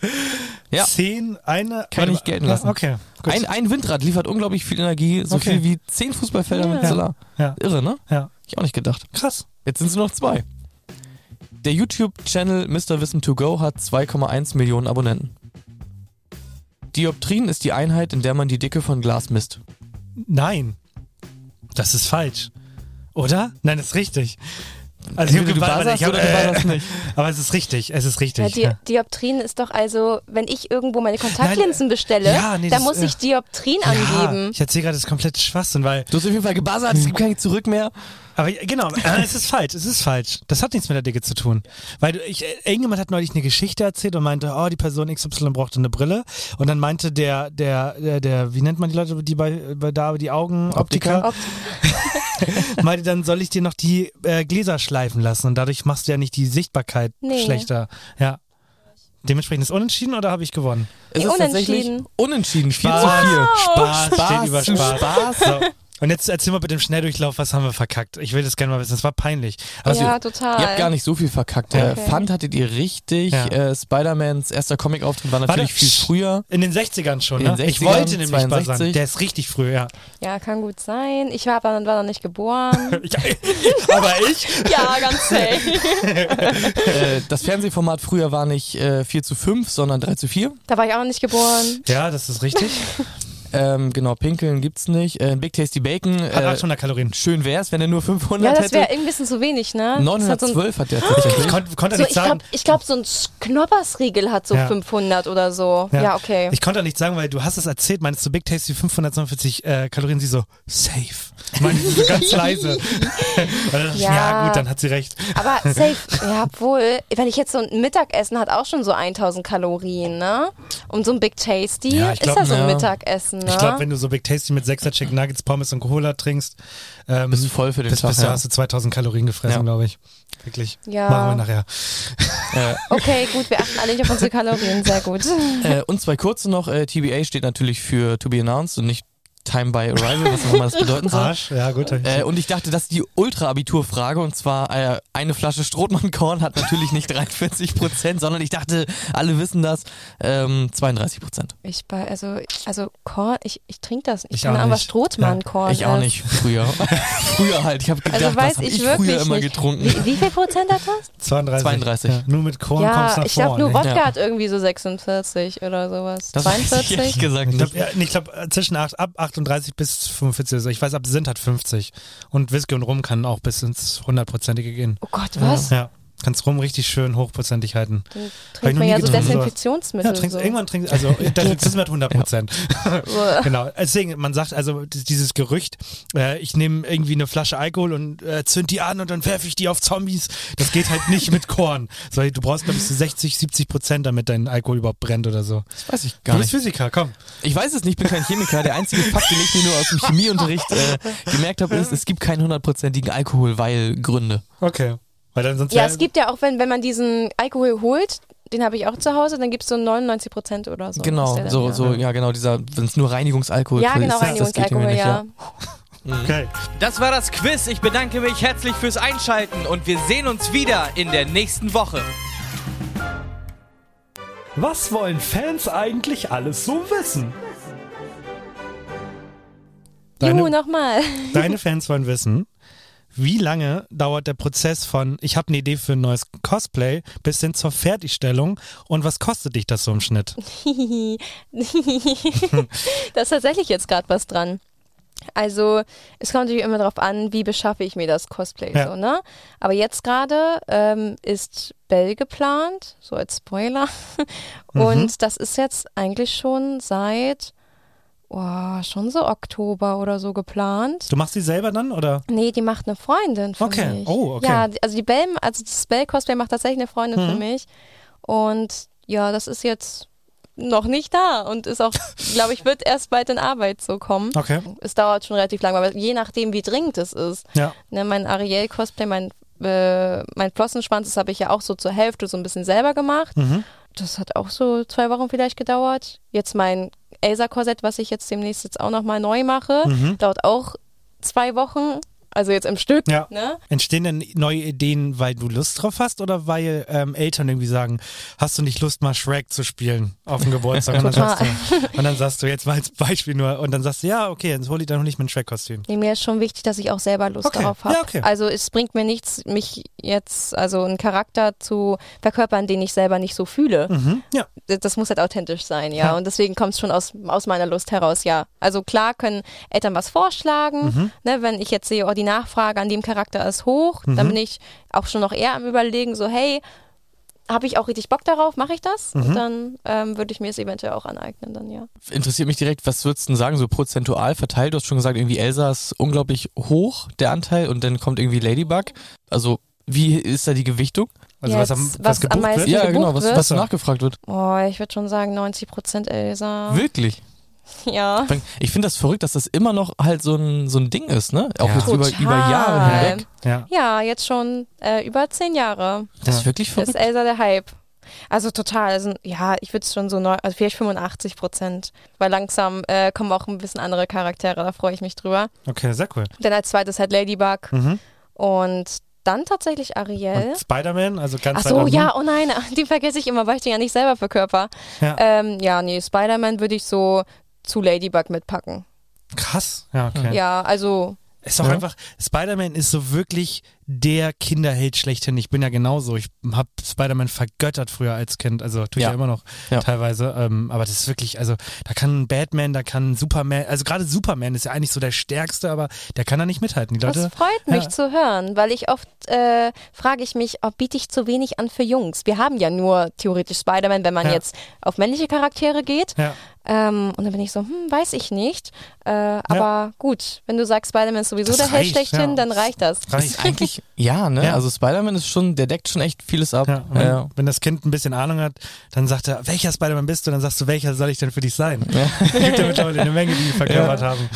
Ja. Zehn, eine. Kann ich gelten lassen. Okay, gut. Ein, ein Windrad liefert unglaublich viel Energie, so Okay. viel wie 10 Fußballfelder mit Ja. Solar. Ja. Irre, ne? Ja. Ich auch nicht gedacht. Krass. Jetzt sind es nur noch zwei. Der YouTube-Channel Mr. Wissen to Go hat 2,1 Millionen Abonnenten. Dioptrien ist die Einheit, in der man die Dicke von Glas misst. Nein. Das ist falsch. Oder? Nein, das ist richtig. Also Entweder du warte, buzzerst hab- oder du buzzerst nicht. Aber es ist richtig, es ist Ja, richtig. Di Ja, Dioptrien ist doch also, wenn ich irgendwo meine Kontaktlinsen bestelle, Ja, nee, dann das- muss ich Dioptrien Ja, angeben. ich erzähle gerade das komplette Schwachsinn, weil. Du hast auf jeden Fall gebuzzert, es gibt kein Zurück mehr. Aber genau, äh, es ist falsch, es ist falsch. Das hat nichts mit der Dicke zu tun. Weil du- ich, äh, irgendjemand hat neulich eine Geschichte erzählt und meinte, oh, die Person XY brauchte eine Brille. Und dann meinte der, der, der, der wie nennt man die Leute, die bei, bei da die Augen, Optiker, meinte dann, soll ich dir noch die äh, Gläser schleifen lassen und dadurch machst du ja nicht die Sichtbarkeit Nee. schlechter. Ja. Dementsprechend ist unentschieden oder habe ich gewonnen? Es unentschieden. unentschieden, 4 Spaß. zu 4. Spaß, Spaß steht über zu Spaß. Spaß. So. Und jetzt erzähl mal bitte im Schnelldurchlauf, was haben wir verkackt? Ich will das gerne mal wissen, das war peinlich. Also, ja, total. Ihr habt gar nicht so viel verkackt. Okay. Fund hattet ihr richtig. Ja. Äh, Spider-Mans erster Comic-Auftritt war natürlich Warte, viel früher. In den 60ern schon, In ne? den ich 60ern, wollte nämlich 62. buzzern. Der ist richtig früh, ja. Ja, kann gut sein. Ich war aber war noch nicht geboren. Ich, aber ich? ja, ganz safe. äh, das Fernsehformat früher war nicht äh, 4 zu 5, sondern 3 zu 4. Da war ich auch noch nicht geboren. Ja, das ist richtig. Ähm, genau, Pinkeln gibt's nicht. Äh, Big Tasty Bacon. Hat Äh, 800 Kalorien. schön wär's, wenn er nur 500 Ja, das hätte. wäre irgendwie ein bisschen zu wenig, ne? Das hat so ein- 912 hat der tatsächlich. Ich konnte, konnte So, nicht ich sagen. glaube, ich glaub, so ein Knoppersriegel hat so Ja. 500 oder so. Ja, okay. Ich konnte auch nicht sagen, weil du hast es erzählt, meinst du Big Tasty 549 äh, Kalorien, sie so, safe. Meine sie so ganz leise. Dann ja. Ja. gut, dann hat sie recht. Aber safe, ja, obwohl, wenn ich jetzt so ein Mittagessen hat auch schon so 1000 Kalorien, ne? Und so ein Big Tasty Ja, ich ist glaub, ja so ein ja. Mittagessen, ne? Ich glaube, wenn du so Big Tasty mit 6er Chicken Nuggets, Pommes und Cola trinkst, ähm, Bist du voll für den bist, Tag, bist du, ja. hast du 2000 Kalorien gefressen, Ja. glaube ich. Wirklich. Ja. Machen wir nachher. Äh, Okay, gut, wir achten alle nicht auf unsere Kalorien, sehr gut. äh, und zwei kurze noch, äh, TBA steht natürlich für To Be Announced und nicht Time by Arrival, was auch immer das bedeuten soll. Arsch, ja gut. Äh, und ich dachte, das ist die Ultra-Abitur-Frage und zwar äh, eine Flasche Strothmann-Korn hat natürlich nicht 43 Prozent, sondern ich dachte, alle wissen das, ähm, 32 Prozent. Ich bei, also, also Korn, ich, ich trinke das nicht. Ich auch Ahnung, was nicht. Strothmann-Korn Ich auch nicht, früher. früher halt, ich habe gedacht, Also weiß das habe ich ich, früher immer nicht. getrunken. Wie, wie viel Prozent hat das? 32. 32. Ja, nur mit Korn kommst ja, du nach ich glaube nur Wodka Ja. hat irgendwie so 46 oder sowas. Das weiß ich 42? ehrlich gesagt Ich glaube, nicht. ja, ich glaub, äh, zwischen acht, ab 38 bis 45. Also ich weiß, ab Sint hat 50. Und Whisky und Rum kann auch bis ins 100-prozentige gehen. Oh Gott, was? Ja. Kannst Rum richtig schön hochprozentig halten. Dann trinkt man ja so. Desinfektionsmittel. Ja, trinkst, so. irgendwann trinkst also das ist mit 100 Prozent. Uah. genau. Deswegen, man sagt also dieses Gerücht, äh, ich nehme irgendwie eine Flasche Alkohol und äh, zünd die an und dann werfe ich die auf Zombies. Das geht halt nicht mit Korn. So, du brauchst glaube ich so 60, 70 Prozent, damit dein Alkohol überhaupt brennt oder so. Das weiß ich du gar bist nicht. Physiker, komm. Ich weiß es nicht, ich bin kein Chemiker. Der einzige Fakt, den ich mir nur aus dem Chemieunterricht äh, gemerkt habe, ist, es gibt keinen hundertprozentigen Alkohol, weil Gründe. Okay. Weil dann sonst Ja, es gibt ja auch, wenn, wenn man diesen Alkohol holt, den habe ich auch zu Hause, dann gibt es so 99 Prozent oder so. genau, ist so, ja. so, ja genau, dieser, wenn es nur Reinigungsalkohol Ja, ist, genau, das, das geht irgendwie Reinigungsalkohol, nicht, ja. Okay. Das war das Quiz. Ich bedanke mich herzlich fürs Einschalten und wir sehen uns wieder in der nächsten Woche. Was wollen Fans eigentlich alles so wissen? Deine- Juhu, nochmal. Deine Fans wollen wissen, wie lange dauert der Prozess von, ich habe eine Idee für ein neues Cosplay, bis hin zur Fertigstellung und was kostet dich das so im Schnitt? da ist tatsächlich jetzt gerade was dran. Also, es kommt natürlich immer darauf an, wie beschaffe ich mir das Cosplay Ja. so, ne? Aber jetzt gerade ähm, ist Bell geplant, so als Spoiler. Mhm. Und das ist jetzt eigentlich schon seit, oh, schon so Oktober oder so geplant. Du machst die selber dann oder? Nee, die macht eine Freundin für Okay. mich. Oh, okay. Ja, also die Bell, also das Bell-Cosplay macht tatsächlich eine Freundin für Mhm. mich. Und ja, das ist jetzt noch nicht da und ist auch, glaube ich, wird erst bald in Arbeit so kommen. Okay. Es dauert schon relativ lange, aber je nachdem, wie dringend es ist. Ja. Ne, mein Ariel-Cosplay, mein, äh, mein Flossenschwanz, das habe ich ja auch so zur Hälfte so ein bisschen selber gemacht. Mhm. Das hat auch so zwei Wochen vielleicht gedauert. Jetzt mein Elsa-Korsett, was ich jetzt demnächst jetzt auch nochmal neu mache, Mhm. dauert auch zwei Wochen. Also jetzt im Stück. Ja. Ne? Entstehen denn neue Ideen, weil du Lust drauf hast oder weil ähm, Eltern irgendwie sagen, hast du nicht Lust mal Shrek zu spielen auf dem Geburtstag? Und dann, sagst du, und dann sagst du, jetzt mal als Beispiel nur, und dann sagst du, ja, okay, jetzt hol ich, dann hol ich mein Shrek-Kostüm. Nee, mir ist schon wichtig, dass ich auch selber Lust Okay. darauf habe. Ja, okay. Also es bringt mir nichts, mich jetzt, also einen Charakter zu verkörpern, den ich selber nicht so fühle. Mhm. Ja. Das- Das muss halt authentisch sein, ja. Ja. Und deswegen kommt es schon aus, aus meiner Lust heraus, ja. Also klar können Eltern was vorschlagen. Mhm. Ne, wenn ich jetzt sehe, oh, die Nachfrage an dem Charakter ist hoch, dann Mhm. bin ich auch schon noch eher am überlegen, so, hey, habe ich auch richtig Bock darauf, mache ich das? Mhm. Und dann ähm, würde ich mir es eventuell auch aneignen, dann ja. Interessiert mich direkt, was würdest du denn sagen, so prozentual verteilt? Du hast schon gesagt, irgendwie Elsa ist unglaublich hoch, der Anteil, und dann kommt irgendwie Ladybug. Also, wie ist da die Gewichtung? Also Ja, was, am, jetzt, was, was am gebucht meisten wird? Ja, gebucht genau, was, was nachgefragt wird. Oh, ich würde schon sagen 90 Prozent Elsa. Wirklich? Ja. Ich finde das verrückt, dass das immer noch halt so ein, so ein Ding ist, ne? Auch Ja. jetzt über, über Jahre hinweg. Ja. Ja, jetzt schon äh, über zehn Jahre Das ist wirklich ist verrückt. Elsa der Hype. Also total, also, ja, ich würde es schon so neu, also vielleicht 85 Prozent, weil langsam äh, kommen auch ein bisschen andere Charaktere, da freue ich mich drüber. Okay, sehr cool. Dann als zweites halt Ladybug Mhm. und dann tatsächlich Ariel. Spider-Man, also ganz Ach so, ja, oh nein, die vergesse ich immer, weil ich den ja nicht selber verkörper. Ja. Ähm, ja, nee, Spider-Man würde ich so zu Ladybug mitpacken. Krass. Ja, okay. Ja, also Ist doch Ja. einfach, Spider-Man ist so wirklich der Kinderheld schlechthin. Ich bin ja genauso. Ich habe Spider-Man vergöttert früher als Kind. Also tue ich ja, Ja. immer noch Ja. teilweise. Ähm, aber das ist wirklich, also da kann Batman, da kann Superman, also gerade Superman ist ja eigentlich so der stärkste, aber der kann da nicht mithalten. Die Leute. Das freut mich ja. zu hören, weil ich oft äh, frage ich mich, ob biete ich zu wenig an für Jungs. Wir haben ja nur theoretisch Spider-Man, wenn man Ja. jetzt auf männliche Charaktere geht. Ja. Ähm, und dann bin ich so, hm, weiß ich nicht. Äh, aber gut, wenn du sagst, Spider-Man ist sowieso Das der Held reicht, schlechthin, ja. dann reicht das. Das ist eigentlich eigentlich, ja, ne? Ja. Also Spider-Man ist schon, der deckt schon echt vieles ab. Ja, wenn, Ja. wenn das Kind ein bisschen Ahnung hat, dann sagt er, welcher Spider-Man bist du? Dann sagst du, welcher soll ich denn für dich sein? Es gibt ja mittlerweile eine Menge, die verkörpert haben.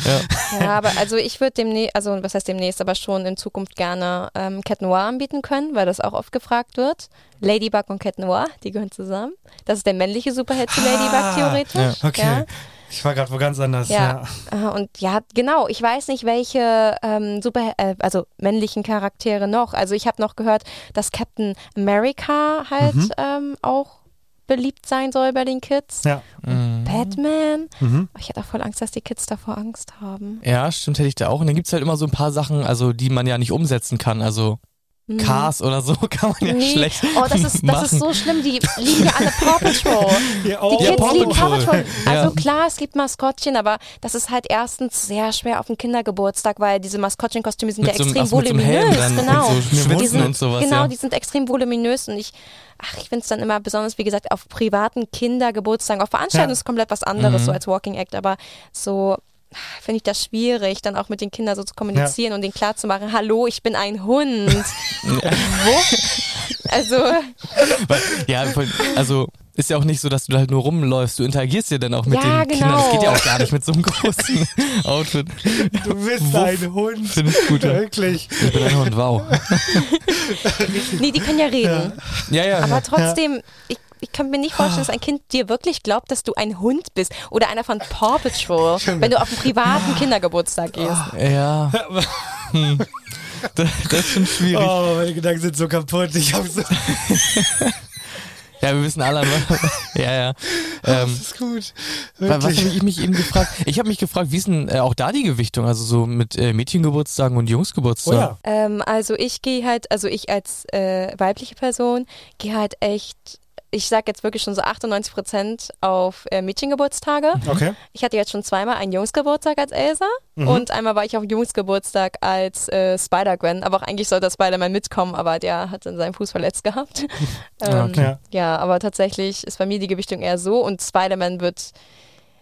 Ja, aber also ich würde demnächst, also was heißt demnächst, aber schon in Zukunft gerne ähm, Cat Noir anbieten können, weil das auch oft gefragt wird. Ladybug und Cat Noir, die gehören zusammen. Das ist der männliche Superheld zu Ladybug theoretisch. Ja, okay. Ich war gerade wo ganz anders. Ja. Ja. Und ja, genau, ich weiß nicht, welche ähm, super, äh, also männlichen Charaktere noch. Also ich habe noch gehört, dass Captain America halt Mhm. ähm, auch beliebt sein soll bei den Kids. Ja. Mhm. Batman. Mhm. Ich hätte auch voll Angst, dass die Kids davor Angst haben. Ja, stimmt, hätte ich da auch. Und dann gibt's halt immer so ein paar Sachen, also die man ja nicht umsetzen kann. Also. Cars oder so kann man ja Nee. schlecht Oh, das ist, das machen. ist so schlimm. Die lieben ja alle Paw Patrol. Ja, Die oh. Kids Paw lieben Paw Patrol. Also Ja. klar, es gibt Maskottchen, aber das ist halt erstens sehr schwer auf dem Kindergeburtstag, weil diese Maskottchenkostüme sind Mit ja so extrem ach, so voluminös. dann genau. so die sind, und sowas, Genau, ja. die sind extrem voluminös und ich, ach, ich finde es dann immer besonders, wie gesagt, auf privaten Kindergeburtstagen, auf Veranstaltungen Ja. ist komplett was anderes, Mhm. so als Walking Act, aber so finde ich das schwierig, dann auch mit den Kindern so zu kommunizieren und denen klarzumachen, hallo, ich bin ein Hund. Wo? Also, ja, also ist ja auch nicht so, dass du halt nur rumläufst. Du interagierst ja dann auch mit Ja, den Kindern. Das genau. geht ja auch gar nicht mit so einem großen Outfit. Du bist Wuff. ein Hund. Finde ich gut. Ja. Wirklich. Ich bin ein Hund, wow. nee, die können ja reden. Ja, ja. Aber ja. trotzdem, ich, ich kann mir nicht vorstellen, dass ein Kind dir wirklich glaubt, dass du ein Hund bist oder einer von Paw Patrol, wenn du auf einen privaten Kindergeburtstag gehst. Ja. Hm. Das, das ist schon schwierig. Oh, meine Gedanken sind so kaputt. Ich hab so. Ja, wir wissen alle. ja, ja. Ähm, Das ist gut. wa- was Wirklich. habe ich mich eben gefragt? Ich habe mich gefragt, wie ist denn äh, auch da die Gewichtung? Also so mit äh, Mädchengeburtstagen und Oh Jungsgeburtstagen? ja. Ähm, also ich gehe halt, also ich als äh, weibliche Person gehe halt echt, ich sag jetzt wirklich schon so 98 Prozent auf äh, Mädchengeburtstage. Okay. Ich hatte jetzt schon zweimal einen Jungsgeburtstag als Elsa Mhm. und einmal war ich auf Jungsgeburtstag als äh, Spider-Gwen. Aber auch eigentlich sollte Spider-Man mitkommen, aber der hat dann seinen Fuß verletzt gehabt. Ah, ähm, okay. Ja. ja, aber tatsächlich ist bei mir die Gewichtung eher so und Spider-Man wird,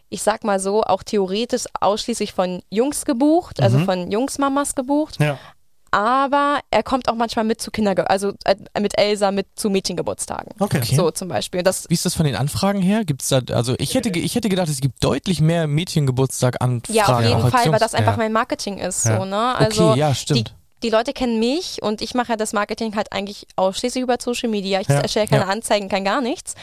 ich sag mal so, auch theoretisch ausschließlich von Jungs gebucht, also Mhm. von Jungsmamas gebucht. Ja. Aber er kommt auch manchmal mit zu Kinderge also äh, mit Elsa mit zu Mädchengeburtstagen. Okay. Okay. So zum Beispiel. Das, Wie ist das von den Anfragen her? Gibt's da, also ich hätte, ich hätte gedacht, es gibt deutlich mehr Mädchengeburtstag-Anfragen. ja, auf jeden Fall, weil das einfach ja. mein Marketing ist. Ja. So, ne? Also okay, ja, die, stimmt. die Leute kennen mich und ich mache ja das Marketing halt eigentlich ausschließlich über Social Media. Ich Ja. erstelle keine Ja. Anzeigen, kein gar nichts.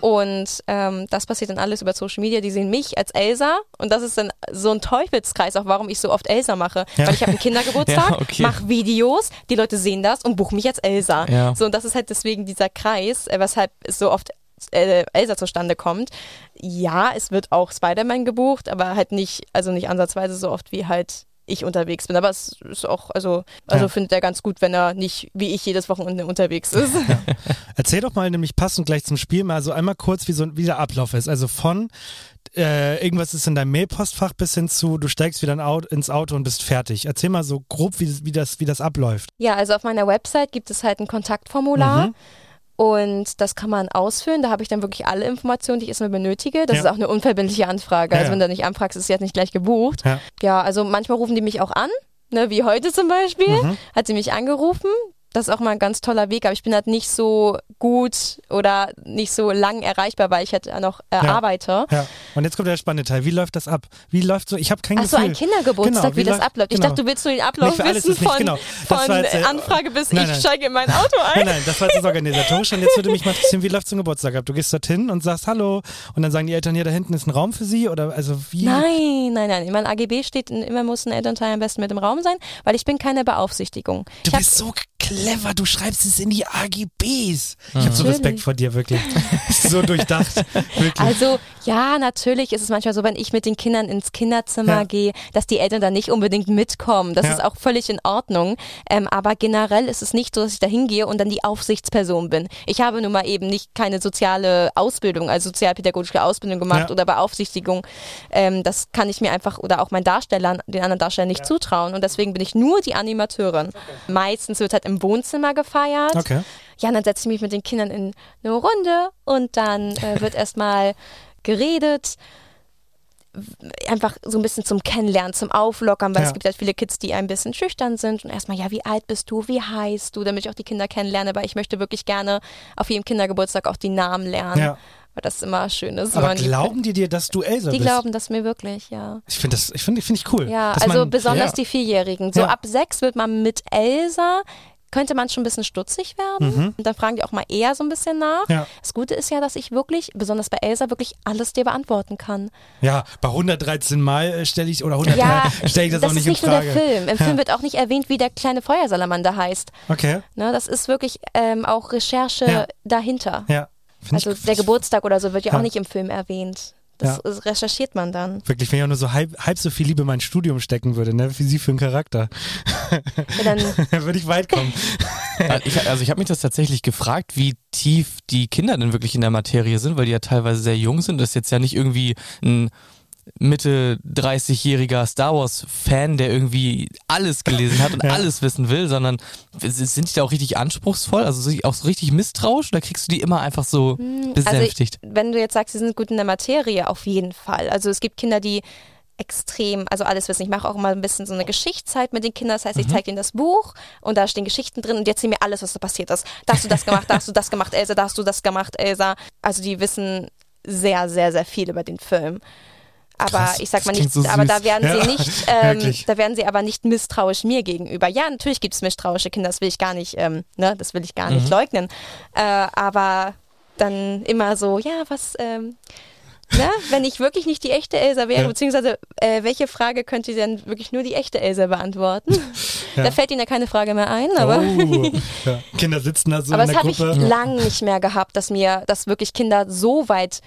Und ähm, das passiert dann alles über Social Media. Die sehen mich als Elsa und das ist dann so ein Teufelskreis, auch warum ich so oft Elsa mache. Ja. Weil ich habe einen Kindergeburtstag, Ja, okay. mache Videos, die Leute sehen das und buchen mich als Elsa. Ja. So und das ist halt deswegen dieser Kreis, äh, weshalb es so oft äh, Elsa zustande kommt. Ja, es wird auch Spider-Man gebucht, aber halt nicht, also nicht ansatzweise so oft wie halt ich unterwegs bin. Aber es ist auch, also, also Ja. findet er ganz gut, wenn er nicht wie ich jedes Wochenende unterwegs ist. Erzähl doch mal nämlich passend gleich zum Spiel mal so einmal kurz, wie so wie der Ablauf ist. Also von äh, irgendwas ist in deinem Mailpostfach bis hin zu, du steigst wieder in Au- ins Auto und bist fertig. Erzähl mal so grob, wie, wie, das, wie das abläuft. Ja, also auf meiner Website gibt es halt ein Kontaktformular. Mhm. Und das kann man ausfüllen. Da habe ich dann wirklich alle Informationen, die ich erstmal benötige. Das Ja. ist auch eine unverbindliche Anfrage. Ja, Also ja. wenn du nicht anfragst, ist sie halt nicht gleich gebucht. Ja. Ja, also manchmal rufen die mich auch an, ne, wie heute zum Beispiel. Mhm. Hat sie mich angerufen. Das ist auch mal ein ganz toller Weg, aber ich bin halt nicht so gut oder nicht so lang erreichbar, weil ich halt noch äh, Ja. arbeite. Ja. Und jetzt kommt der spannende Teil. Wie läuft das ab? Wie läuft so? Ich habe kein Ach so, Gefühl. ein Kindergeburtstag, Genau, wie, das läuft- abläuft. Ich genau. dachte, du willst nur den Ablauf wissen von, genau. Das von jetzt, äh, Anfrage bis nein, ich nein. steige in mein Auto ein. Nein, nein, das war jetzt das Organisatorische. Und jetzt würde mich mal interessieren, wie läuft so ein Geburtstag ab? Du gehst dorthin und sagst Hallo und dann sagen die Eltern, hier da hinten ist ein Raum für sie oder also wie? Nein, nein, nein. In meinem AGB steht, immer muss ein Elternteil am besten mit im Raum sein, weil ich bin keine Beaufsichtigung. Du ich bist so clever, du schreibst es in die AGBs. Ich habe so. Respekt vor dir, wirklich. so durchdacht. Wirklich. also ja, natürlich ist es manchmal so, wenn ich mit den Kindern ins Kinderzimmer Ja. gehe, dass die Eltern da nicht unbedingt mitkommen. Das Ja. ist auch völlig in Ordnung. Ähm, aber generell ist es nicht so, dass ich da hingehe und dann die Aufsichtsperson bin. Ich habe nun mal eben nicht keine soziale Ausbildung, also sozialpädagogische Ausbildung gemacht Ja. oder Beaufsichtigung. Ähm, das kann ich mir einfach oder auch meinen Darstellern, den anderen Darstellern nicht zutrauen. Und deswegen bin ich nur die Animateurin. Meistens wird halt im Wohnzimmer gefeiert. Okay. Ja, und dann setze ich mich mit den Kindern in eine Runde und dann äh, wird erstmal geredet. einfach so ein bisschen zum Kennenlernen, zum Auflockern, weil Ja. es gibt halt viele Kids, die ein bisschen schüchtern sind und erstmal, ja, wie alt bist du, wie heißt du, damit ich auch die Kinder kennenlerne, aber ich möchte wirklich gerne auf jedem Kindergeburtstag auch die Namen lernen, Ja. weil das immer schön ist. Aber man die- glauben die dir, dass du Elsa Die bist? glauben das mir wirklich, ja. Ich finde das, ich finde, finde ich cool. Ja, also man- besonders ja. die Vierjährigen. So ab sechs wird man mit Elsa, könnte man schon ein bisschen stutzig werden. Mhm. Und dann fragen die auch mal eher so ein bisschen nach. Ja. Das Gute ist ja, dass ich wirklich, besonders bei Elsa, wirklich alles dir beantworten kann. Ja, bei 113 Mal äh, stelle ich, oder 100 Ja, Mal stelle ich das, das auch nicht ist nicht in nur Frage. der Film. Im ja. Film wird auch nicht erwähnt, wie der kleine Feuersalamander heißt. Okay, Ne, das ist wirklich ähm, auch Recherche dahinter. ja. Find Also der Geburtstag oder so wird Ja. auch nicht im Film erwähnt. Das Ja. recherchiert man dann. Wirklich, wenn ich auch nur so halb, halb so viel Liebe in mein Studium stecken würde, ne? Wie sie für einen Charakter. Ja, dann, würde ich weit kommen. Ich, also ich habe mich das tatsächlich gefragt, wie tief die Kinder denn wirklich in der Materie sind, weil die ja teilweise sehr jung sind. Das ist jetzt ja nicht irgendwie ein Mitte 30-jähriger Star Wars Fan, der irgendwie alles gelesen hat und Ja. alles wissen will, sondern sind die da auch richtig anspruchsvoll, also auch so richtig misstrauisch oder kriegst du die immer einfach so besänftigt? Also, wenn du jetzt sagst, sie sind gut in der Materie, auf jeden Fall. Also es gibt Kinder, die extrem, also alles wissen. Ich mache auch immer ein bisschen so eine Geschichtszeit mit den Kindern. Das heißt, ich zeige ihnen das Buch und da stehen Geschichten drin und die erzählen mir alles, was da passiert ist. Da hast du das gemacht, da hast du das gemacht, Elsa, da hast du das gemacht, Elsa. Also die wissen sehr, sehr, sehr viel über den Film. Aber Krass, ich sag mal das nicht, so aber da werden Ja, sie nicht, ähm, da werden sie aber nicht misstrauisch mir gegenüber. Ja, natürlich gibt es misstrauische Kinder, das will ich gar nicht, ähm, ne, das will ich gar nicht leugnen. Äh, aber dann immer so, ja, was, ähm, ne, wenn ich wirklich nicht die echte Elsa wäre, Ja. beziehungsweise äh, welche Frage könnte denn wirklich nur die echte Elsa beantworten? Da fällt ihnen ja keine Frage mehr ein, aber. Oh. ja. Kinder sitzen da so Aber in das der habe ich Gruppe. lang nicht mehr gehabt, dass mir, dass wirklich Kinder so weit,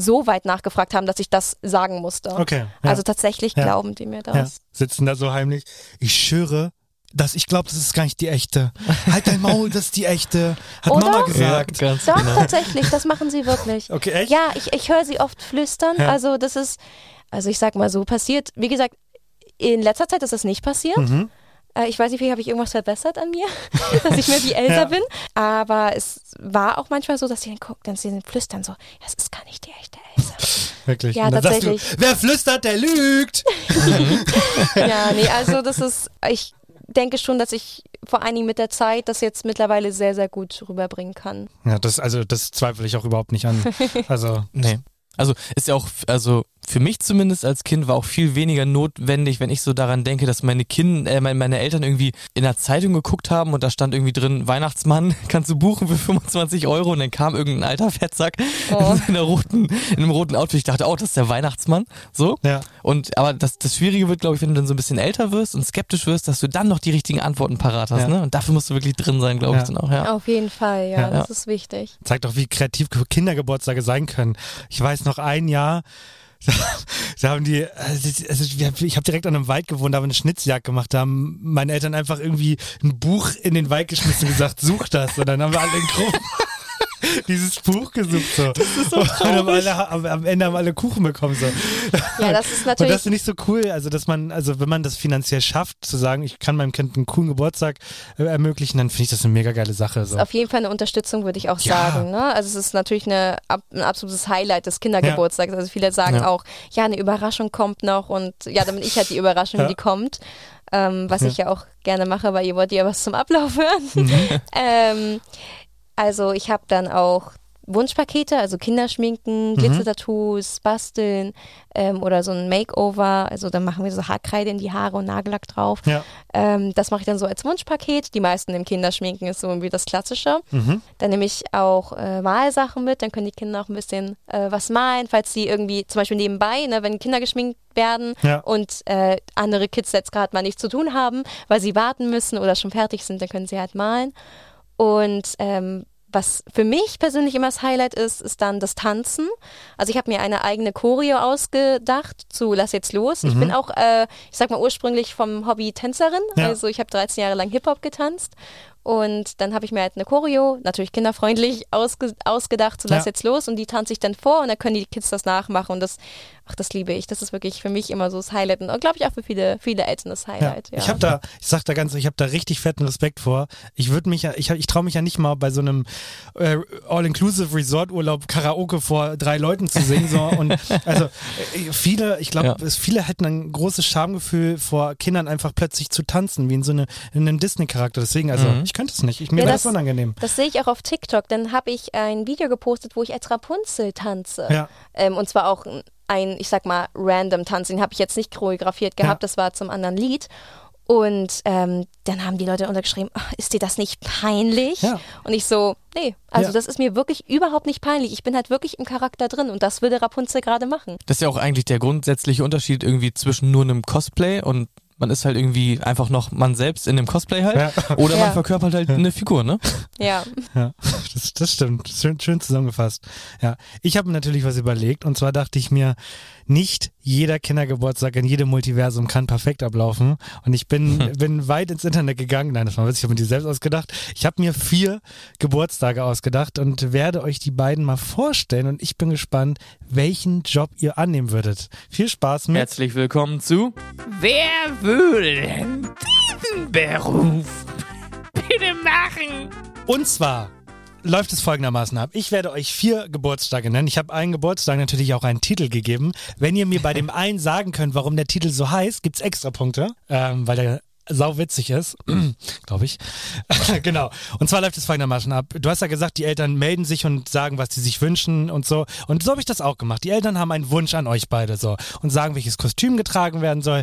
so weit nachgefragt haben, dass ich das sagen musste. Okay, ja. Also tatsächlich Ja. glauben die mir das. Ja, sitzen da so heimlich. Ich schwöre, dass ich glaube, das ist gar nicht die echte. Halt dein Maul, das ist die echte. Hat Oder? Mama gesagt. ganz Doch, tatsächlich, das machen sie wirklich. Okay, echt? Ja, ich, ich höre sie oft flüstern. Ja. Also das ist, also ich sag mal so, passiert, wie gesagt, in letzter Zeit ist das nicht passiert. Mhm. Äh, Ich weiß nicht, wie habe ich irgendwas verbessert an mir, dass ich mehr wie Elsa Ja. bin. Aber es war auch manchmal so, dass sie dann gucken, dann sie dann flüstern so, ja, es ist gar nicht die echte Elsa. Wirklich. Ja, sagst du, tatsächlich. wer flüstert, der lügt. ja, nee, also das ist, ich denke schon, dass ich vor allen Dingen mit der Zeit das jetzt mittlerweile sehr, sehr gut rüberbringen kann. Ja, das, also, das zweifle ich auch überhaupt nicht an. Also, Nee. Also ist ja auch, also für mich zumindest als Kind war auch viel weniger notwendig, wenn ich so daran denke, dass meine Kinder, äh, meine, Eltern irgendwie in der Zeitung geguckt haben und da stand irgendwie drin, Weihnachtsmann kannst du buchen für 25 Euro und dann kam irgendein alter Fettsack Oh. in, einer roten, in einem roten Outfit. Ich dachte, oh, das ist der Weihnachtsmann. So. ja. Und aber das, das Schwierige wird, glaube ich, wenn du dann so ein bisschen älter wirst und skeptisch wirst, dass du dann noch die richtigen Antworten parat hast, Ja. ne? Und dafür musst du wirklich drin sein, glaube ich, Ja. dann auch, ja. Auf jeden Fall, ja, Ja. das ist wichtig. Zeigt auch, wie kreativ Kindergeburtstage sein können. Ich weiß noch ein Jahr, da, da haben die, also ich habe direkt an einem Wald gewohnt, da haben wir eine Schnitzjagd gemacht, da haben meine Eltern einfach irgendwie ein Buch in den Wald geschmissen und gesagt, such das. Und dann haben wir alle in Gruppen dieses Buch gesucht. So. Das ist so und haben alle, am, am Ende haben alle Kuchen bekommen. So. Ja, das ist Und natürlich. das finde ich so cool, also dass man, also wenn man das finanziell schafft, zu sagen, ich kann meinem Kind einen coolen Geburtstag äh, ermöglichen, dann finde ich das eine mega geile Sache. So. auf jeden Fall eine Unterstützung, würde ich auch Ja. sagen. Ne? Also es ist natürlich eine, ab- ein absolutes Highlight des Kindergeburtstags. Also viele sagen Ja. auch, ja, eine Überraschung kommt noch und ja, dann bin ich halt die Überraschung, Ja. die kommt. Ähm, was Ja. ich ja auch gerne mache, weil ihr wollt ja was zum Ablauf hören. Mhm. ähm, also ich habe dann auch Wunschpakete, also Kinderschminken, Mhm. Glitzertattoos, Basteln ähm, oder so ein Makeover. Also dann machen wir so Haarkreide in die Haare und Nagellack drauf. Ja. Ähm, das mache ich dann so als Wunschpaket. Die meisten im Kinderschminken ist so irgendwie das Klassische. Mhm. Dann nehme ich auch äh, Malsachen mit, dann können die Kinder auch ein bisschen äh, was malen, falls sie irgendwie zum Beispiel nebenbei, ne, wenn Kinder geschminkt werden Ja. und äh, andere Kids jetzt gerade mal nichts zu tun haben, weil sie warten müssen oder schon fertig sind, dann können sie halt malen. Und ähm, was für mich persönlich immer das Highlight ist, ist dann das Tanzen. Also ich habe mir eine eigene Choreo ausgedacht zu Lass jetzt los. Ich bin auch, äh, ich sag mal, ursprünglich vom Hobby Tänzerin. Ja. Also ich habe 13 Jahre lang Hip-Hop getanzt. Und dann habe ich mir halt eine Choreo, natürlich kinderfreundlich, ausge ausgedacht, so lass Ja. jetzt los. Und die tanze ich dann vor und dann können die Kids das nachmachen. Und das, ach, das liebe ich. Das ist wirklich für mich immer so das Highlight. Und glaube ich auch für viele, viele Eltern das Ja. Highlight. Ja. Ich habe da, ich sag da ganz, ich habe da richtig fetten Respekt vor. Ich würde mich ja, ich, ich traue mich ja nicht mal bei so einem äh, All-Inclusive Resort-Urlaub Karaoke vor drei Leuten zu singen. So. Und also äh, viele, ich glaube, Ja. es viele hätten ein großes Schamgefühl vor Kindern einfach plötzlich zu tanzen, wie in so eine, in einem Disney-Charakter. Deswegen, also Mhm. ich könnte es nicht. Ich, mir Ja, wäre das- das unangenehm. Das sehe ich auch auf TikTok. Dann habe ich ein Video gepostet, wo ich als Rapunzel tanze. Ja. Ähm, und zwar auch ein, ich sag mal, random Tanz. Den habe ich jetzt nicht choreografiert gehabt, Ja. das war zum anderen Lied. Und ähm, dann haben die Leute untergeschrieben, "Ach, ist dir das nicht peinlich? Ja. Und ich so, nee, also Ja. das ist mir wirklich überhaupt nicht peinlich. Ich bin halt wirklich im Charakter drin und das würde Rapunzel gerade machen. Das ist ja auch eigentlich der grundsätzliche Unterschied irgendwie zwischen nur einem Cosplay und man ist halt irgendwie einfach noch man selbst in dem Cosplay halt. Ja. Oder Ja. man verkörpert halt eine Figur, ne? Ja. Ja, das, das stimmt. Schön, schön zusammengefasst. Ja, ich habe mir natürlich was überlegt und zwar dachte ich mir, nicht jeder Kindergeburtstag in jedem Multiversum kann perfekt ablaufen und ich bin, bin weit ins Internet gegangen. Nein, das war witzig, ich habe mir die selbst ausgedacht. Ich habe mir vier Geburtstage ausgedacht und werde euch die beiden mal vorstellen und ich bin gespannt, welchen Job ihr annehmen würdet. Viel Spaß mit. Herzlich willkommen zu Wer würde denn diesen Beruf bitte machen? Und zwar läuft es folgendermaßen ab. Ich werde euch vier Geburtstage nennen. Ich habe einen Geburtstag natürlich auch einen Titel gegeben. Wenn ihr mir bei dem einen sagen könnt, warum der Titel so heißt, gibt's extra Punkte, ähm, weil der sau witzig ist, glaube ich. genau. Und zwar läuft es folgendermaßen ab. Du hast ja gesagt, die Eltern melden sich und sagen, was sie sich wünschen und so. Und so habe ich das auch gemacht. Die Eltern haben einen Wunsch an euch beide so und sagen, welches Kostüm getragen werden soll.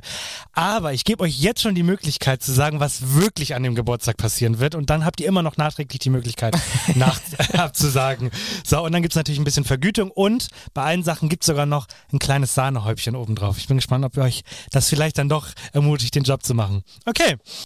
Aber ich gebe euch jetzt schon die Möglichkeit zu sagen, was wirklich an dem Geburtstag passieren wird. Und dann habt ihr immer noch nachträglich die Möglichkeit, nach abzusagen. So, und dann gibt's natürlich ein bisschen Vergütung und bei allen Sachen gibt's sogar noch ein kleines Sahnehäubchen obendrauf. Ich bin gespannt, ob ihr euch das vielleicht dann doch ermutigt, den Job zu machen. Okay,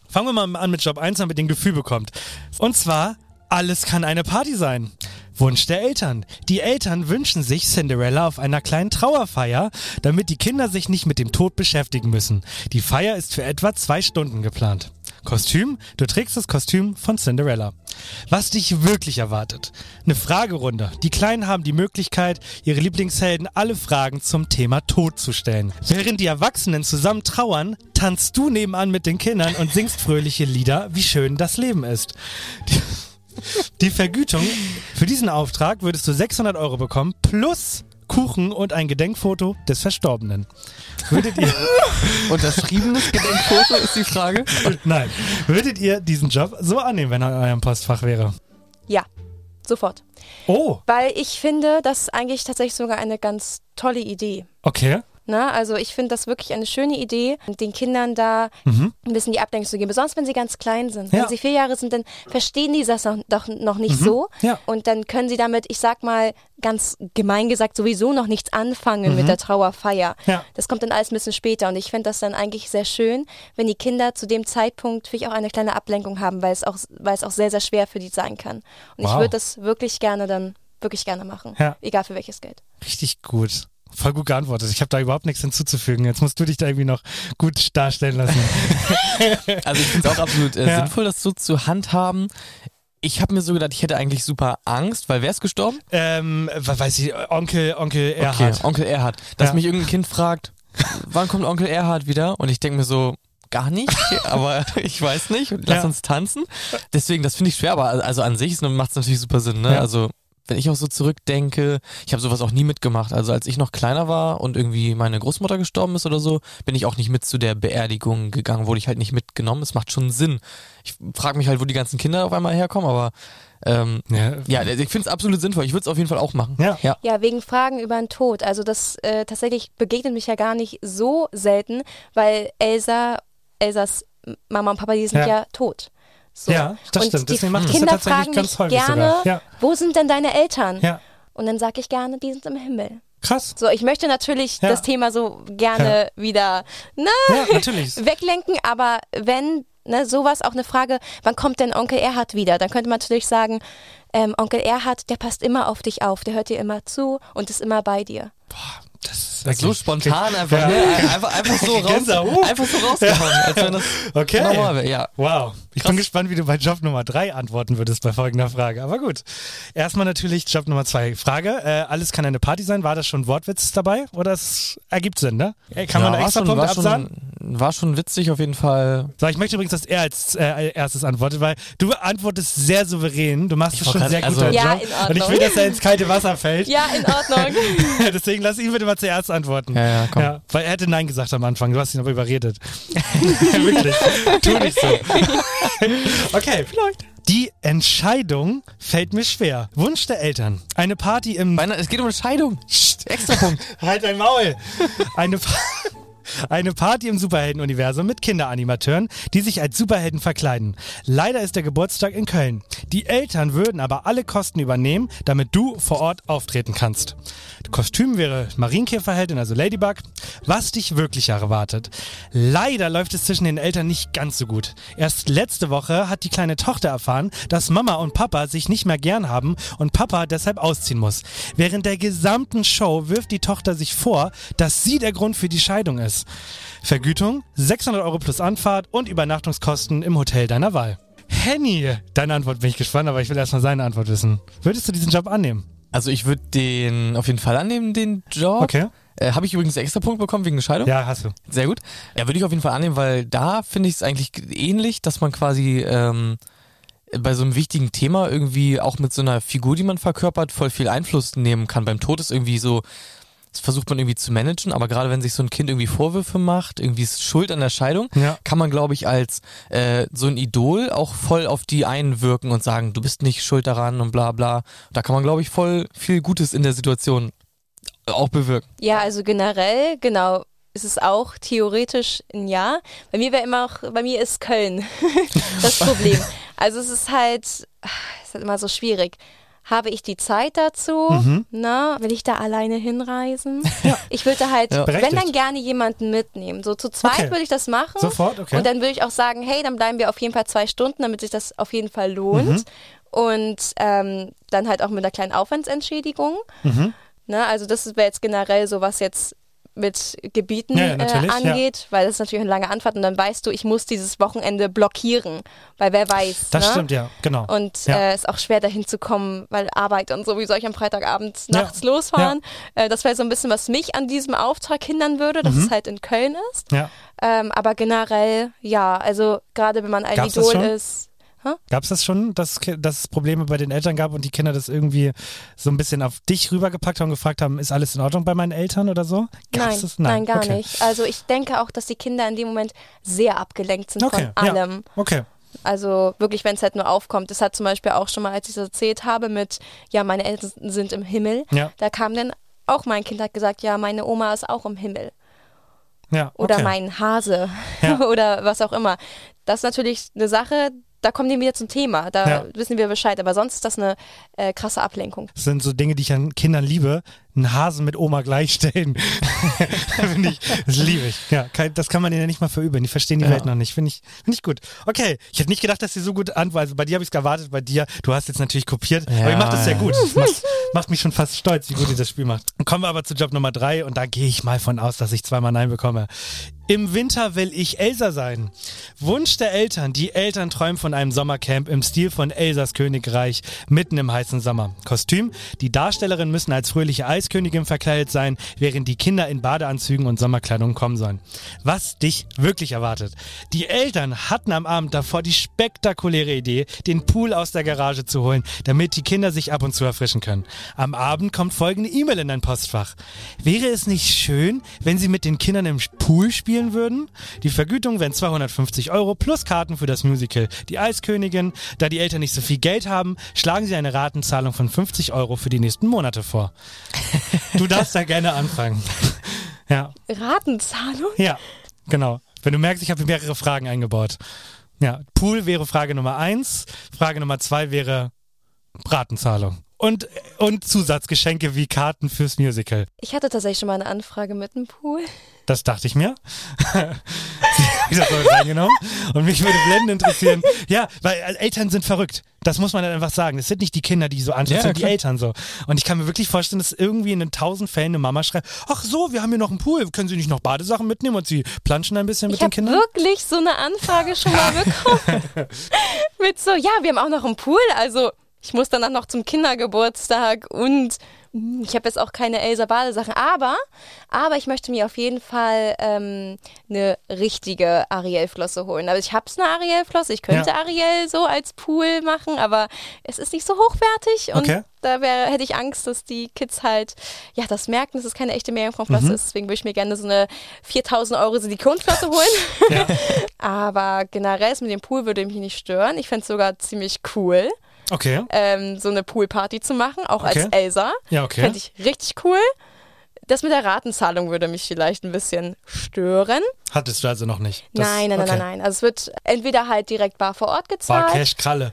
fangen wir mal an mit Job 1, damit ihr ein Gefühl bekommt. Und zwar, alles kann eine Party sein. Wunsch der Eltern. Die Eltern wünschen sich Cinderella auf einer kleinen Trauerfeier, damit die Kinder sich nicht mit dem Tod beschäftigen müssen. Die Feier ist für etwa zwei Stunden geplant. Kostüm? Du trägst das Kostüm von Cinderella. Was dich wirklich erwartet? Eine Fragerunde. Die Kleinen haben die Möglichkeit, ihre Lieblingshelden alle Fragen zum Thema Tod zu stellen. Während die Erwachsenen zusammen trauern, tanzt du nebenan mit den Kindern und singst fröhliche Lieder, wie schön das Leben ist. Die, die Vergütung für diesen Auftrag würdest du 600 Euro bekommen, plus Kuchen und ein Gedenkfoto des Verstorbenen. Würdet ihr, Unterschriebenes Gedenkfoto ist die Frage. nein, würdet ihr diesen Job so annehmen, wenn er in eurem Postfach wäre? Ja, sofort. Oh, Weil ich finde, das ist eigentlich tatsächlich sogar eine ganz tolle Idee. okay. Na, also ich finde das wirklich eine schöne Idee, den Kindern da Mhm. ein bisschen die Ablenkung zu geben. Besonders wenn sie ganz klein sind. Ja. Wenn sie vier Jahre sind, dann verstehen die das noch, doch noch nicht Mhm. so. Ja. Und dann können sie damit, ich sag mal, ganz gemein gesagt, sowieso noch nichts anfangen Mhm. mit der Trauerfeier. Ja. Das kommt dann alles ein bisschen später. Und ich finde das dann eigentlich sehr schön, wenn die Kinder zu dem Zeitpunkt wirklich auch eine kleine Ablenkung haben, weil es auch, weil es auch sehr, sehr schwer für die sein kann. Und ich Wow. würde das wirklich gerne dann, wirklich gerne machen. Ja. Egal für welches Geld. Richtig gut. Voll gut geantwortet. Ich habe da überhaupt nichts hinzuzufügen. Jetzt musst du dich da irgendwie noch gut darstellen lassen. Also ich finde es auch absolut äh, Ja. sinnvoll, das so zu handhaben. Ich habe mir so gedacht, ich hätte eigentlich super Angst, weil wer ist gestorben? ähm, weiß ich, Onkel, Onkel Okay, Erhard. Onkel Erhard. Dass Ja. mich irgendein Kind fragt, wann kommt Onkel Erhard wieder? Und ich denke mir so, gar nicht, aber ich weiß nicht. Lass Ja. uns tanzen. Deswegen, das finde ich schwer, aber also an sich macht es natürlich super Sinn. Ne? Ja. Also wenn ich auch so zurückdenke, ich habe sowas auch nie mitgemacht. Also als ich noch kleiner war und irgendwie meine Großmutter gestorben ist oder so, bin ich auch nicht mit zu der Beerdigung gegangen, wurde ich halt nicht mitgenommen. Es macht schon Sinn. Ich frage mich halt, wo die ganzen Kinder auf einmal herkommen, aber ähm, Ja. ja, ich finde es absolut sinnvoll. Ich würde es auf jeden Fall auch machen. Ja. ja. Ja, wegen Fragen über den Tod. Also das äh, tatsächlich begegnet mich ja gar nicht so selten, weil Elsa, Elsas Mama und Papa, die sind Ja. ja, tot. So. Ja, das und stimmt. Die Deswegen macht das ja Kinder tatsächlich fragen ganz mich häufig gerne. Ja. wo sind denn deine Eltern? Ja. Und dann sage ich gerne, die sind im Himmel. Krass. So, ich möchte natürlich Ja. das Thema so gerne wieder ne, Ja, natürlich. weglenken, aber wenn ne, sowas auch eine Frage, wann kommt denn Onkel Erhard wieder? Dann könnte man natürlich sagen, ähm, Onkel Erhard, der passt immer auf dich auf, der hört dir immer zu und ist immer bei dir. Das Das ist so spontan einfach, Ja. ne? einfach, einfach so raus, einfach so rausgehauen, als wenn das Okay. normal wäre. Ja. Wow. Ich bin gespannt, wie du bei Job Nummer drei antworten würdest bei folgender Frage. Aber gut. Erstmal natürlich Job Nummer zwei. Frage. Äh, alles kann eine Party sein. War das schon Wortwitz dabei? Oder es ergibt Sinn, ne? Äh, Kann man ja, einen war extra schon, Punkt war absagen? schon, war schon witzig auf jeden Fall. So, ich möchte übrigens, dass er als äh, erstes antwortet, weil du antwortest sehr souverän. Du machst es schon sehr gut, also- deinen Ja, Job. in Und ich Ordnung. will, dass er ins kalte Wasser fällt. Ja, in Ordnung. Deswegen lass ihn bitte mal zuerst antworten. Ja, ja, komm. Ja, weil er hätte Nein gesagt am Anfang. Du hast ihn aber überredet. Wirklich. Tu nicht so. okay. Vielleicht. Die Entscheidung fällt mir schwer. Wunsch der Eltern. Eine Party im... Beinahe, es geht um eine Scheidung. Extra Punkt. Halt dein Maul. Eine, Pa- eine Party im Superhelden-Universum mit Kinderanimateuren, die sich als Superhelden verkleiden. Leider ist der Geburtstag in Köln. Die Eltern würden aber alle Kosten übernehmen, damit du vor Ort auftreten kannst. Kostüm wäre Marienkäferheldin, also Ladybug. Was dich wirklich erwartet. Leider läuft es zwischen den Eltern nicht ganz so gut. Erst letzte Woche hat die kleine Tochter erfahren, dass Mama und Papa sich nicht mehr gern haben und Papa deshalb ausziehen muss. Während der gesamten Show wirft die Tochter sich vor, dass sie der Grund für die Scheidung ist. Vergütung 600 Euro plus Anfahrt und Übernachtungskosten im Hotel deiner Wahl. Henny, deine Antwort bin ich gespannt, aber ich will erstmal seine Antwort wissen. Würdest du diesen Job annehmen? Also ich würde den auf jeden Fall annehmen, den Job. Okay. Äh, Habe ich übrigens einen extra Punkt bekommen wegen der Scheidung? Ja, hast du. Sehr gut. Ja, würde ich auf jeden Fall annehmen, weil da finde ich es eigentlich ähnlich, dass man quasi ähm, bei so einem wichtigen Thema irgendwie auch mit so einer Figur, die man verkörpert, voll viel Einfluss nehmen kann. Beim Tod ist irgendwie so, das versucht man irgendwie zu managen, aber gerade wenn sich so ein Kind irgendwie Vorwürfe macht, irgendwie ist Schuld an der Scheidung, Ja. kann man, glaube ich, als äh, so ein Idol auch voll auf die einwirken und sagen, du bist nicht schuld daran und bla bla. Da kann man, glaube ich, voll viel Gutes in der Situation auch bewirken. Ja, also generell, genau, ist es auch theoretisch ein Ja. Bei mir wäre immer auch, bei mir ist Köln das Problem. Also es ist halt, es ist halt immer so schwierig. Habe ich die Zeit dazu? Mhm. Na, will ich da alleine hinreisen? Ich würde halt, Ja. wenn dann gerne jemanden mitnehmen. So zu zweit Okay. würde ich das machen. Sofort, okay. Und dann würde ich auch sagen, hey, dann bleiben wir auf jeden Fall zwei Stunden, damit sich das auf jeden Fall lohnt. Mhm. Und ähm, dann halt auch mit einer kleinen Aufwandsentschädigung. Mhm. Ne, also das wäre jetzt generell so, was jetzt mit Gebieten Ja, äh, natürlich, ja. angeht, weil das ist natürlich eine lange Anfahrt und dann weißt du, ich muss dieses Wochenende blockieren, weil wer weiß. Das ne? stimmt, ja, genau. Und Ja. äh, ist auch schwer dahin zu kommen, weil Arbeit und so, wie soll ich am Freitagabend nachts losfahren? Äh, das wäre so ein bisschen, was mich an diesem Auftrag hindern würde, dass Mhm. es halt in Köln ist. Ja. Ähm, aber generell, ja, also gerade wenn man ein Gab's Idol ist. Gab es das schon, dass, dass es Probleme bei den Eltern gab und die Kinder das irgendwie so ein bisschen auf dich rübergepackt haben und gefragt haben, ist alles in Ordnung bei meinen Eltern oder so? Nein, das? nein, gar okay. nicht. Also ich denke auch, dass die Kinder in dem Moment sehr abgelenkt sind Okay, von ja. allem. Okay. Also wirklich, wenn es halt nur aufkommt. Das hat zum Beispiel auch schon mal, als ich das erzählt habe mit, ja, meine Eltern sind im Himmel, Ja. da kam dann auch mein Kind hat gesagt, ja, meine Oma ist auch im Himmel. Ja, Oder okay. mein Hase Ja. oder was auch immer. Das ist natürlich eine Sache, da kommen die wieder zum Thema. Da Ja. wissen wir Bescheid. Aber sonst ist das eine äh, krasse Ablenkung. Das sind so Dinge, die ich an Kindern liebe. Einen Hasen mit Oma gleichstellen. Finde ich, das liebe ich. Ja, kein- das kann man ihnen ja nicht mal verüben. Die verstehen die Ja. Welt noch nicht. Finde ich, finde ich gut. Okay, ich hätte nicht gedacht, dass sie so gut antworten. Also bei dir habe ich es erwartet, bei dir, du hast jetzt natürlich kopiert. aber Ja. ihr macht das sehr gut. Das macht, macht mich schon fast stolz, wie gut ihr das Spiel macht. Kommen wir aber zu Job Nummer drei und da gehe ich mal von aus, dass ich zweimal Nein bekomme. Im Winter will ich Elsa sein. Wunsch der Eltern. Die Eltern träumen von einem Sommercamp im Stil von Elsas Königreich mitten im heißen Sommer. Kostüm. Die Darstellerinnen müssen als fröhliche Eiskönigin verkleidet sein, während die Kinder in Badeanzügen und Sommerkleidung kommen sollen. Was dich wirklich erwartet. Die Eltern hatten am Abend davor die spektakuläre Idee, den Pool aus der Garage zu holen, damit die Kinder sich ab und zu erfrischen können. Am Abend kommt folgende E-Mail in dein Postfach. Wäre es nicht schön, wenn sie mit den Kindern im Pool spielen würden? Die Vergütung wären 250 Euro plus Karten für das Musical Die Eiskönigin. Da die Eltern nicht so viel Geld haben, schlagen sie eine Ratenzahlung von 50 Euro für die nächsten Monate vor. Du darfst da gerne anfangen. Ja, Ratenzahlung? ja, genau. Wenn du merkst, ich habe mehrere Fragen eingebaut. Ja, Pool wäre Frage Nummer eins. Frage Nummer zwei wäre Ratenzahlung. Und, und Zusatzgeschenke wie Karten fürs Musical. Ich hatte tatsächlich schon mal eine Anfrage mit einem Pool. Das dachte ich mir. ich das so reingenommen. Und mich würde blendend interessieren. Ja, weil äh, Eltern sind verrückt. Das muss man dann einfach sagen. Das sind nicht die Kinder, die so anschauen, Ja, sind die. Eltern so. Und ich kann mir wirklich vorstellen, dass irgendwie in den tausend Fällen eine Mama schreibt, ach so, wir haben hier noch einen Pool, können Sie nicht noch Badesachen mitnehmen? Und sie planschen ein bisschen mit Ich den habe Kindern? wirklich so eine Anfrage schon mal bekommen. Mit so, ja, wir haben auch noch einen Pool, also ich muss danach noch zum Kindergeburtstag und ich habe jetzt auch keine Elsa Badesachen, aber, aber ich möchte mir auf jeden Fall ähm, eine richtige Ariel-Flosse holen. Also ich habe eine Ariel-Flosse, ich könnte Ja. Ariel so als Pool machen, aber es ist nicht so hochwertig und Okay. da wär, hätte ich Angst, dass die Kids halt, ja, das merken, dass es keine echte Meerjungfrauenflosse Mhm. ist. Deswegen würde ich mir gerne so eine 4000 Euro Silikonflosse holen. Aber generell mit dem Pool würde mich nicht stören. Ich fände es sogar ziemlich cool, Okay. ähm, so eine Poolparty zu machen, auch Okay. als Elsa. Ja, okay. Fände ich richtig cool. Das mit der Ratenzahlung würde mich vielleicht ein bisschen stören. Hattest du also noch nicht? Das- nein, nein, nein, okay. nein, nein. Also es wird entweder halt direkt bar vor Ort gezahlt Cash Kralle.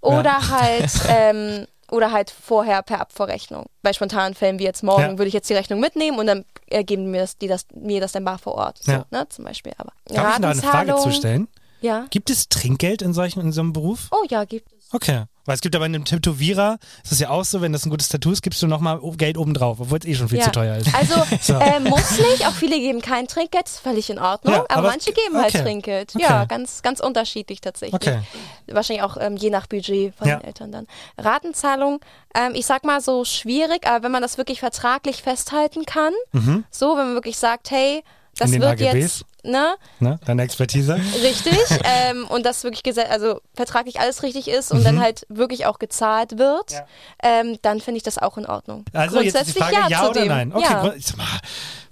oder Ja. halt ähm, oder halt vorher per Abvorrechnung. Bei spontanen Fällen wie jetzt morgen Ja. würde ich jetzt die Rechnung mitnehmen und dann geben mir das, die das, mir das dann bar vor Ort. So, Ja. ne, zum Beispiel. Aber Darf ich da eine Frage zu stellen? Ja. Gibt es Trinkgeld in solchen in so einem Beruf? Oh ja, gibt es. Okay. Weil es gibt aber in einem Tätowierer, ist es ja auch so, wenn das ein gutes Tattoo ist, gibst du nochmal Geld obendrauf, obwohl es eh schon viel ja. zu teuer ist. Also So. äh, muss nicht, auch viele geben kein Trinkgeld, ist völlig in Ordnung, Ja, aber, aber- manche geben halt okay. Trinkgeld. Okay. Ja, ganz, ganz unterschiedlich tatsächlich. Okay. Wahrscheinlich auch ähm, je nach Budget von Ja. den Eltern dann. Ratenzahlung, ähm, ich sag mal so schwierig, aber wenn man das wirklich vertraglich festhalten kann, Mhm. so, wenn man wirklich sagt, hey, das wird AGBs? jetzt, ne, Ne? Deine Expertise? richtig, ähm, und das wirklich also vertraglich alles richtig ist und Mhm. dann halt wirklich auch gezahlt wird, ähm, dann finde ich das auch in Ordnung. Also jetzt ist die Frage, ja, zu oder dem. nein? Okay, ja. grund- ich sag mal,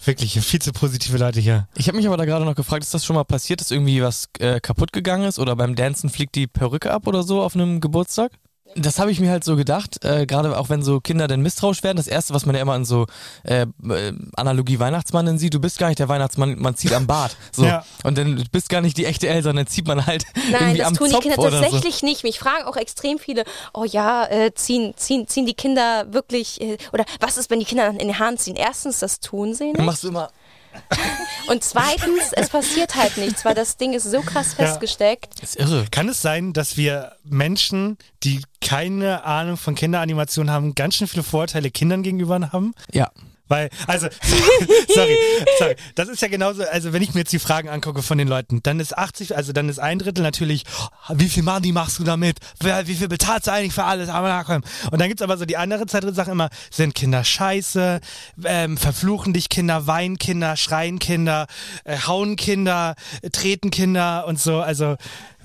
wirklich viel zu positive Leute hier. Ich habe mich aber da gerade noch gefragt, ist das schon mal passiert, dass irgendwie was äh, kaputt gegangen ist oder beim Dancen fliegt die Perücke ab oder so auf einem Geburtstag? Das habe ich mir halt so gedacht, äh, gerade auch wenn so Kinder dann misstrauisch werden. Das erste, was man ja immer in so äh, äh, Analogie Weihnachtsmann dann sieht, du bist gar nicht der Weihnachtsmann, man zieht am Bart. So. Ja. Und dann du bist gar nicht die echte Elsa, dann zieht man halt Nein, irgendwie das am tun die Zopf Kinder oder so. tatsächlich nicht. Mich fragen auch extrem viele, oh ja, äh, ziehen, ziehen, ziehen die Kinder wirklich, äh, oder was ist, wenn die Kinder dann in den Haaren ziehen? Erstens, das tun sie Dann nicht. machst du immer Und zweitens, es passiert halt nichts, weil das Ding ist so krass Ja. festgesteckt. Das ist irre. Kann es sein, dass wir Menschen, die keine Ahnung von Kinderanimation haben, ganz schön viele Vorteile Kindern gegenüber haben? Ja. Weil, also, sorry, sorry, das ist ja genauso, also wenn ich mir jetzt die Fragen angucke von den Leuten, dann ist 80, also dann ist ein Drittel natürlich, wie viel Money machst du damit? Wie viel bezahlst du eigentlich für alles? Und dann gibt's aber so die andere die sagen immer, sind Kinder scheiße, ähm, verfluchen dich Kinder, weinen Kinder, schreien Kinder, äh, hauen Kinder, äh, treten Kinder und so, also,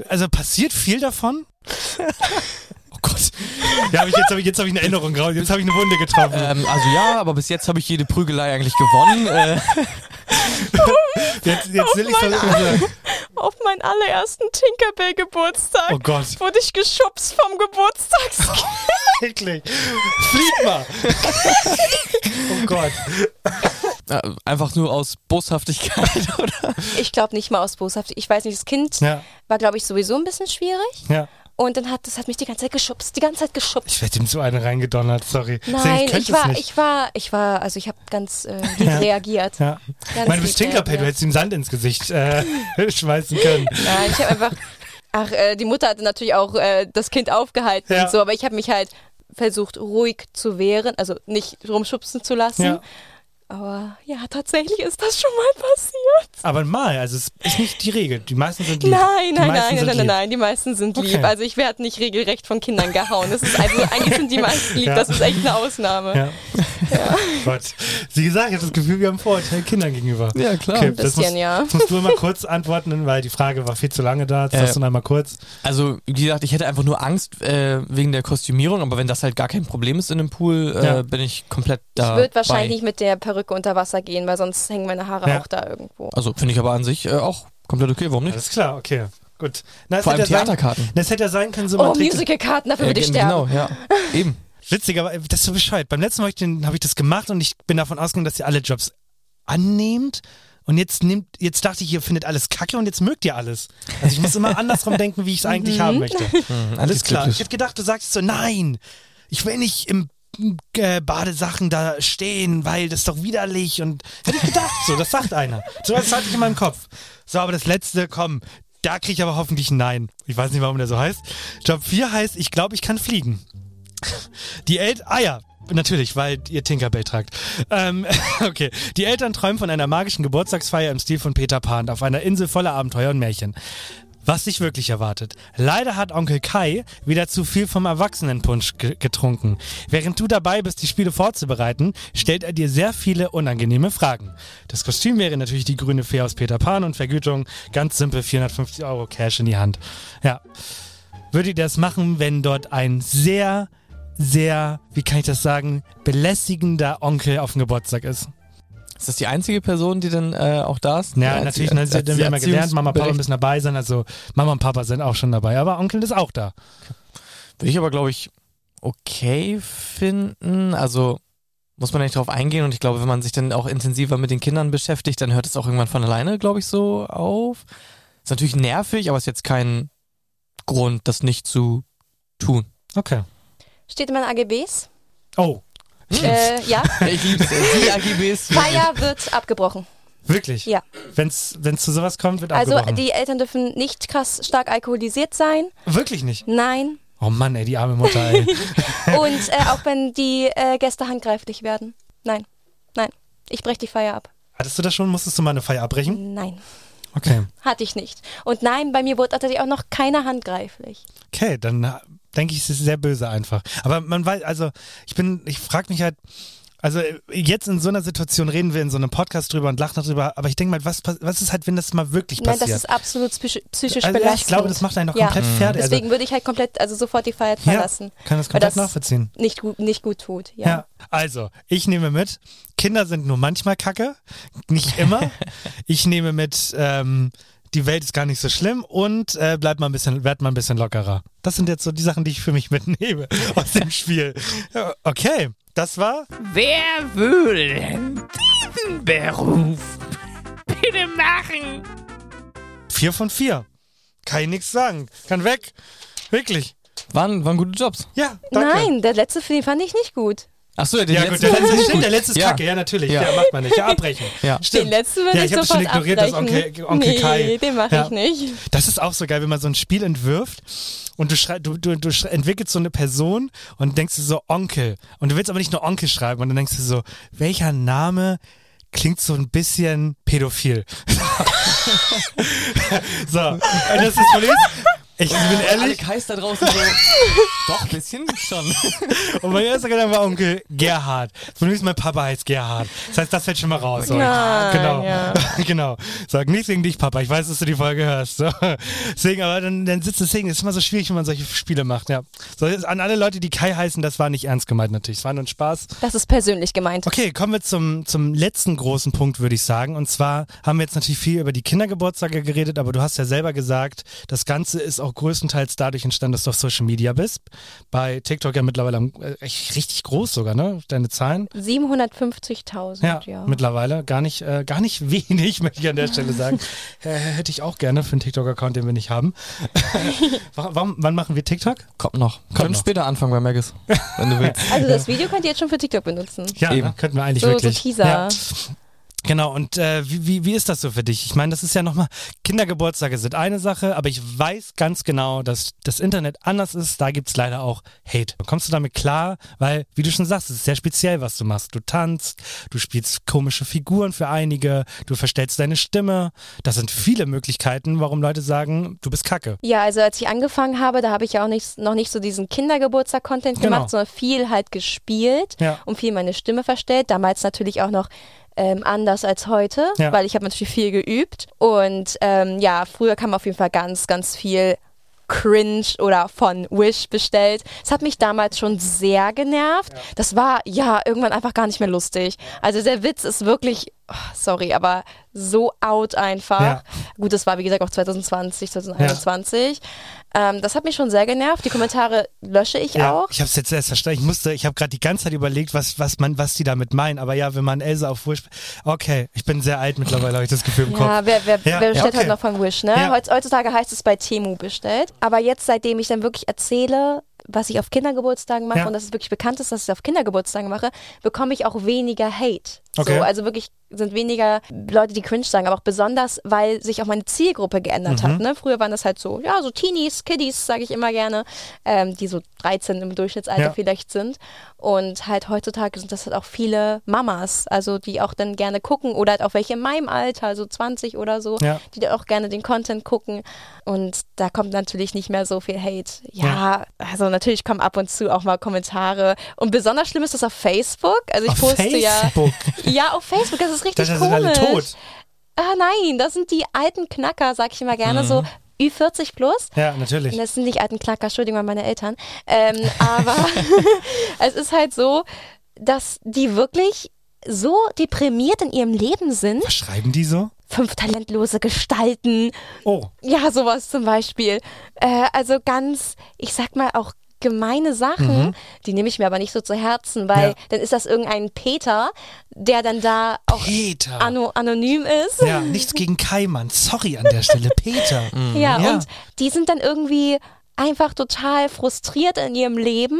also passiert viel davon? oh Gott. Ja, hab ich, jetzt habe ich, jetzt hab ich eine Erinnerung raus, jetzt habe ich eine Wunde getroffen. Ähm, also ja, aber bis jetzt habe ich jede Prügelei eigentlich gewonnen. Äh, Jetzt, jetzt will ich so, also, Auf meinen allerersten Tinkerbell-Geburtstag Oh Gott. wurde ich geschubst vom Geburtstagskind. Eklig. Flieg mal. oh Gott. einfach nur aus Boshaftigkeit, oder? Ich glaube nicht mal aus Boshaft. Ich weiß nicht, das Kind Ja. war, glaube ich, sowieso ein bisschen schwierig. Ja. Und dann hat das hat mich die ganze Zeit geschubst, die ganze Zeit geschubst. Ich werde ihm so eine reingedonnert, sorry. Nein, ich es war, ich war, ich war, also ich habe ganz äh, lieb Ja. reagiert. Ja. Ganz Meine, du bist lieb Tinkerpell, du hättest ihm Sand ins Gesicht äh, schmeißen können. Nein, ich habe einfach, ach, äh, die Mutter hatte natürlich auch äh, das Kind aufgehalten Ja. und so, aber ich habe mich halt versucht, ruhig zu wehren, also nicht rumschubsen zu lassen. Ja. Aber ja, tatsächlich ist das schon mal passiert. Aber mal, also es ist nicht die Regel. Die meisten sind lieb. Nein, nein, nein, nein, nein, lieb. nein, die meisten sind lieb. Okay. Also ich werde nicht regelrecht von Kindern gehauen. Das ist also, eigentlich sind die meisten lieb, Ja. das ist echt eine Ausnahme. Ja. Gott. Wie gesagt, ich habe das Gefühl, wir haben Vorurteile Kindern gegenüber. Ja, klar. Okay, Ein das bisschen, musst, ja. das musst du immer kurz antworten, weil die Frage war viel zu lange da. Jetzt Äh, sagst du noch einmal kurz. Also, wie gesagt, ich hätte einfach nur Angst äh, wegen der Kostümierung, aber wenn das halt gar kein Problem ist in einem Pool, äh, Ja. bin ich komplett da. Ich würde wahrscheinlich nicht mit der Perücke unter Wasser gehen, weil sonst hängen meine Haare Ja. auch da irgendwo. Also, finde ich aber an sich äh, auch komplett okay, warum nicht? Alles klar, okay. Gut. Na, es Vor allem hätte ja sein- Theaterkarten. Das hätte ja sein können, so Oh, Musicalkarten, dafür würde ich sterben. Genau, ja. Eben. Witzig, aber das ist so bescheuert. Beim letzten Mal habe ich, hab ich das gemacht und ich bin davon ausgegangen, dass ihr alle Jobs annehmt. Und jetzt nimmt, jetzt dachte ich, ihr findet alles kacke und jetzt mögt ihr alles. Also ich muss immer andersrum denken, wie ich es eigentlich haben möchte. Mhm, Alles klar. Ich hätte gedacht, du sagst so, nein, ich will nicht im äh, Badesachen da stehen, weil das ist doch widerlich und hätte ich gedacht, so, das sagt einer. So was hatte ich in meinem Kopf. So, aber das letzte, komm, da kriege ich aber hoffentlich ein Nein. Ich weiß nicht, warum der so heißt. Job 4 heißt, ich glaube, ich kann fliegen. Die Eltern, ah ja, natürlich, weil ihr Tinkerbell tragt. Ähm, okay, die Eltern träumen von einer magischen Geburtstagsfeier im Stil von Peter Pan auf einer Insel voller Abenteuer und Märchen. Was dich wirklich erwartet. Leider hat Onkel Kai wieder zu viel vom Erwachsenenpunsch ge getrunken. Während du dabei bist, die Spiele vorzubereiten, stellt er dir sehr viele unangenehme Fragen. Das Kostüm wäre natürlich die grüne Fee aus Peter Pan und Vergütung ganz simpel 450 Euro Cash in die Hand. Ja. Würdet ihr das machen, wenn dort ein sehr, sehr, wie kann ich das sagen, belästigender Onkel auf dem Geburtstag ist? Ist das die einzige Person, die dann äh, auch da ist? Ja, Die natürlich, ne, die wir haben ja gelernt, Mama, Papa Erziehungsberechtigte? müssen dabei sein, also Mama und Papa sind auch schon dabei, aber Onkel ist auch da. Würde ich aber, glaube ich, okay finden. Also muss man nicht drauf eingehen und ich glaube, wenn man sich dann auch intensiver mit den Kindern beschäftigt, dann hört es auch irgendwann von alleine, glaube ich, so auf. Ist natürlich nervig, aber ist jetzt kein Grund, das nicht zu tun. Okay. Steht in meinen AGBs. Oh, Äh, ja. Ich liebe es. Die AGBs. Feier wird abgebrochen. wirklich? Ja. Wenn's, wenn's zu sowas kommt, wird Also abgebrochen. die Eltern dürfen nicht krass stark alkoholisiert sein. Wirklich nicht? Nein. Oh Mann, ey, die arme Mutter, ey. Und äh, auch wenn die äh, Gäste handgreiflich werden. Nein. Nein. Ich breche die Feier ab. Hattest du das schon? Musstest du mal eine Feier abbrechen? Nein. Okay. Hatte ich nicht. Und nein, bei mir wurde tatsächlich auch noch keiner handgreiflich. Okay, dann denke ich, es ist sehr böse einfach. Aber man weiß, also ich bin, ich frage mich halt, also jetzt in so einer Situation reden wir in so einem Podcast drüber und lachen darüber, aber ich denke mal, was, was ist halt, wenn das mal wirklich Nein, passiert? das ist absolut psychisch, psychisch Also, ja, belastend. ich glaube, das macht einen doch komplett Mhm. fertig. Deswegen würde ich halt komplett, also sofort die Feier Ja, verlassen. kann das komplett nachvollziehen. Nicht gut, nicht gut tut. Ja. Ja. also ich nehme mit, Kinder sind nur manchmal kacke, nicht immer. ich nehme mit, ähm, die Welt ist gar nicht so schlimm und äh, bleibt mal ein bisschen, werd mal ein bisschen lockerer. Das sind jetzt so die Sachen, die ich für mich mitnehme aus dem Spiel. Okay, das war Wer würde denn diesen Beruf bitte machen? vier von vier. Kann ich nichts sagen. Kann weg. Wirklich. Waren, waren gute Jobs. Ja, danke. Nein, der letzte Film fand ich nicht gut. Achso, ja, den Ja, gut, der letzte, gut. stimmt, der letzte ist Ja. kacke, ja, natürlich. Ja. Ja. macht man nicht. Ja, abbrechen. Ja. Stimmt. Den letzten würde ja, ich ich habe schon sofort ignoriert, dass abbrechen. Onkel, Onkel nee, Kai. den mache Ja. ich nicht. Das ist auch so geil, wenn man so ein Spiel entwirft und du, schrei du, du, du entwickelst so eine Person und denkst dir so Onkel. Und du willst aber nicht nur Onkel schreiben und dann denkst du so, welcher Name klingt so ein bisschen pädophil. so, und das ist das Problem. ist, Ich bin Alle ehrlich, Kais da draußen so. Doch, ein bisschen schon. und mein erster Gedanke war Onkel Gerhard. Zumindest mein Papa heißt Gerhard. Das heißt, das fällt schon mal raus. So. Nein, genau. ja. genau. Sag nichts gegen dich, Papa. Ich weiß, dass du die Folge hörst. So. Deswegen, aber dann, dann sitzt deswegen, es ist immer so schwierig, wenn man solche Spiele macht. Ja. So, an alle Leute, die Kai heißen, das war nicht ernst gemeint natürlich. Es war nur ein Spaß. Das ist persönlich gemeint. Okay, kommen wir zum, zum letzten großen Punkt, würde ich sagen. Und zwar haben wir jetzt natürlich viel über die Kindergeburtstage geredet, aber du hast ja selber gesagt, das Ganze ist auch größtenteils dadurch entstanden, dass du auf Social Media bist. Bei TikTok ja mittlerweile äh, echt richtig groß sogar, ne? Deine Zahlen. 750.000, Ja, ja. mittlerweile. Gar nicht, äh, gar nicht wenig, möchte ich an der Stelle sagen. äh, hätte ich auch gerne für einen TikTok-Account, den wir nicht haben. Warum, wann machen wir TikTok? Kommt noch. Können noch. später anfangen bei Maggis, wenn du willst. Also das Video könnt ihr jetzt schon für TikTok benutzen. Ja, Eben. ne? könnten wir eigentlich So, so wirklich. Teaser. Ja. Genau, und äh, wie, wie, wie ist das so für dich? Ich meine, das ist ja nochmal, Kindergeburtstage sind eine Sache, aber ich weiß ganz genau, dass das Internet anders ist, da gibt's leider auch Hate. Kommst du damit klar? Weil, wie du schon sagst, es ist sehr speziell, was du machst. Du tanzt, du spielst komische Figuren für einige, du verstellst deine Stimme. Das sind viele Möglichkeiten, warum Leute sagen, du bist kacke. Ja, also als ich angefangen habe, da habe ich ja auch nicht, noch nicht so diesen Kindergeburtstag-Content Genau. gemacht, sondern viel halt gespielt Ja. und viel meine Stimme verstellt. Damals natürlich auch noch ähm, anders als heute, Ja. weil ich habe natürlich viel geübt. Und ähm, ja, früher kam auf jeden Fall ganz, ganz viel Cringe oder von Wish bestellt. Das hat mich damals schon sehr genervt. Das war ja irgendwann einfach gar nicht mehr lustig. Also der Witz ist wirklich, oh, sorry, aber so out einfach. Ja. Gut, das war wie gesagt auch 2020, 2021. Ähm, das hat mich schon sehr genervt. Die Kommentare lösche ich auch. Ich habe es jetzt erst verstanden. Ich musste, ich habe gerade die ganze Zeit überlegt, was, was man, was die damit meinen. Aber ja, wenn man Elsa auf Wish, okay, ich bin sehr alt mittlerweile, habe ich das Gefühl im Kopf. Ja, wer, wer, Ja, wer ja, bestellt okay. halt noch von Wish, ne? Ja. Heutz- Heutzutage heißt es bei Temu bestellt. Aber jetzt, seitdem ich dann wirklich erzähle, was ich auf Kindergeburtstagen mache Ja. und dass es wirklich bekannt ist, dass ich es auf Kindergeburtstagen mache, bekomme ich auch weniger Hate. Okay. So, also wirklich sind weniger Leute, die cringe sagen, aber auch besonders, weil sich auch meine Zielgruppe geändert Mhm. hat. Ne? Früher waren das halt so, ja, so Teenies, Kiddies, sage ich immer gerne, ähm, die so 13 im Durchschnittsalter Ja. vielleicht sind. Und halt heutzutage sind das halt auch viele Mamas, also die auch dann gerne gucken oder halt auch welche in meinem Alter, so 20 oder so, Ja. die da auch gerne den Content gucken. Und da kommt natürlich nicht mehr so viel Hate. Ja, also natürlich kommen ab und zu auch mal Kommentare. Und besonders schlimm ist das auf Facebook. Also ich Auf poste Facebook? ja. Ja, auf Facebook, das ist richtig Das komisch. sind alle tot. Ah nein, das sind die alten Knacker, sag ich immer gerne, Mhm. so Ü40 plus. Ja, natürlich. Das sind nicht alten Knacker, Entschuldigung an meine Eltern. Ähm, aber es ist halt so, dass die wirklich so deprimiert in ihrem Leben sind. Was schreiben die so? Fünf talentlose Gestalten. Oh. Ja, sowas zum Beispiel. Äh, also ganz, ich sag mal auch gemeine Sachen, Mhm. die nehme ich mir aber nicht so zu Herzen, weil Ja. dann ist das irgendein Peter, der dann da auch Peter. ano anonym ist. Ja, nichts gegen Keimann. Sorry an der Stelle, Peter. Ja, Ja. und die sind dann irgendwie einfach total frustriert in ihrem Leben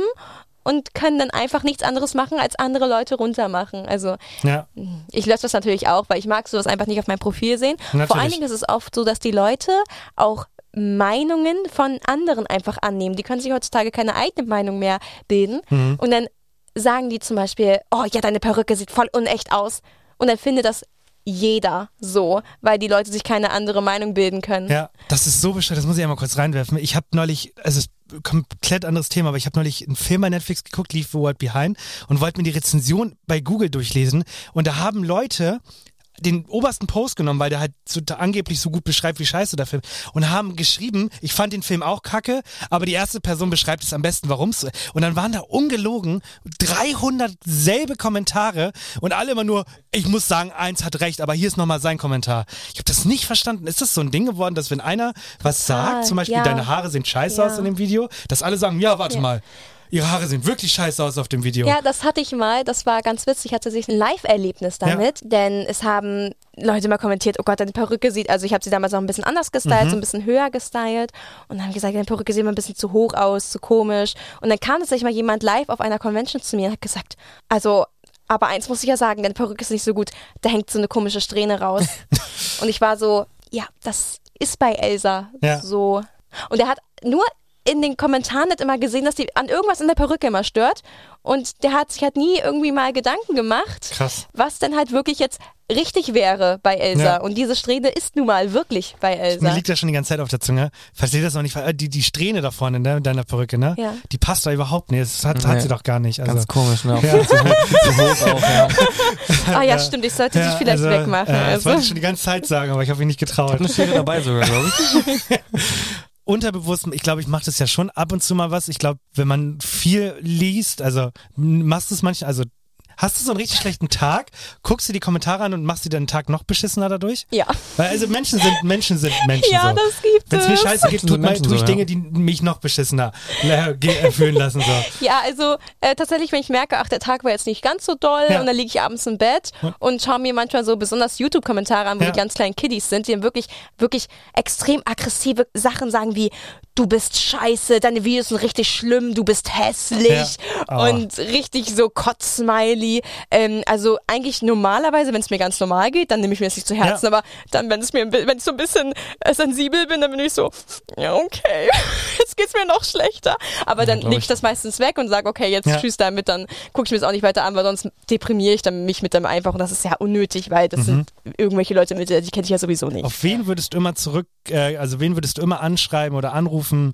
und können dann einfach nichts anderes machen, als andere Leute runtermachen. Also Ja. ich lösche das natürlich auch, weil ich mag sowas einfach nicht auf meinem Profil sehen. Natürlich. Vor allen Dingen ist es oft so, dass die Leute auch Meinungen von anderen einfach annehmen. Die können sich heutzutage keine eigene Meinung mehr bilden. Mhm. Und dann sagen die zum Beispiel, oh ja, deine Perücke sieht voll unecht aus. Und dann findet das jeder so, weil die Leute sich keine andere Meinung bilden können. Ja, das ist so bescheuert, das muss ich einmal kurz reinwerfen. Ich habe neulich, also es ist ein komplett anderes Thema, aber ich habe neulich einen Film bei Netflix geguckt, lief The World Behind und wollte mir die Rezension bei Google durchlesen und da haben Leute den obersten Post genommen, weil der halt so angeblich so gut beschreibt, wie scheiße der Film und haben geschrieben, ich fand den Film auch kacke, aber die erste Person beschreibt es am besten, warum es und dann waren da ungelogen 300 selbe Kommentare und alle immer nur, ich muss sagen, eins hat recht, aber hier ist nochmal sein Kommentar. Ich habe das nicht verstanden. Ist das so ein Ding geworden, dass wenn einer was sagt, zum Beispiel ja. deine Haare sehen scheiße Ja. aus in dem Video, dass alle sagen, ja, warte Ja. mal, ihre Haare sehen wirklich scheiße aus auf dem Video. Ja, das hatte ich mal. Das war ganz witzig. Ich hatte sich ein Live-Erlebnis damit, denn es haben Leute mal kommentiert, oh Gott, deine Perücke sieht, also ich habe sie damals auch ein bisschen anders gestylt, Mhm. so ein bisschen höher gestylt und haben gesagt, deine Perücke sieht immer ein bisschen zu hoch aus, zu komisch. Und dann kam tatsächlich mal jemand live auf einer Convention zu mir und hat gesagt, also aber eins muss ich ja sagen, deine Perücke ist nicht so gut. Da hängt so eine komische Strähne raus. und ich war so, ja, das ist bei Elsa Ja. so. Und er hat nur in den Kommentaren nicht immer gesehen, dass die an irgendwas in der Perücke immer stört. Und der hat sich halt nie irgendwie mal Gedanken gemacht, Krass. was denn halt wirklich jetzt richtig wäre bei Elsa. Ja. Und diese Strähne ist nun mal wirklich bei Mir Elsa. liegt ja schon die ganze Zeit auf der Zunge. Versteht das noch nicht? weil Die, die Strähne da vorne, ne, mit deiner Perücke, ne? Ja. Die passt da überhaupt nicht. Das hat, hat Nee. sie doch gar nicht. Also, Ganz komisch, ne? Ja. zu hoch, auch, ja. Ah ja, stimmt, ich sollte sie vielleicht also, wegmachen. Äh, das also. wollte ich schon die ganze Zeit sagen, aber ich habe mich nicht getraut. Ich hab eine Schere dabei sogar, glaube ich. Unterbewusst, ich glaube, ich mache das ja schon ab und zu mal was. Ich glaube, wenn man viel liest, also machst du es manchmal, also hast du so einen richtig schlechten Tag, guckst dir die Kommentare an und machst dir den Tag noch beschissener dadurch? Ja. Weil also Menschen sind Menschen sind Menschen Ja, so. das gibt Wenn es mir es. scheiße geht, Menschen tut, Menschen tue ich so, Dinge, ja. die mich noch beschissener äh, äh, fühlen lassen. So. Ja, also äh, tatsächlich, wenn ich merke, ach, der Tag war jetzt nicht ganz so doll Ja. und dann liege ich abends im Bett Ja. und schaue mir manchmal so besonders YouTube-Kommentare an, wo Ja. die ganz kleinen Kiddies sind, die dann wirklich, wirklich extrem aggressive Sachen sagen wie, du bist scheiße, deine Videos sind richtig schlimm, du bist hässlich Ja. Oh. und richtig so Kotzsmiley. Ähm, also eigentlich normalerweise, wenn es mir ganz normal geht, dann nehme ich mir das nicht zu Herzen, Ja. aber dann, wenn es mir, wenn ich so ein bisschen äh, sensibel bin, dann bin ich so, ja, okay, jetzt geht's mir noch schlechter. Aber dann glaub lege ich das meistens weg und sage, okay, jetzt Ja. tschüss damit, dann gucke ich mir das auch nicht weiter an, weil sonst deprimiere ich dann mich mit dem einfach und das ist ja unnötig, weil das sind irgendwelche Leute mit, die kenne ich ja sowieso nicht. Auf wen würdest du immer zurück, äh, also wen würdest du immer anschreiben oder anrufen,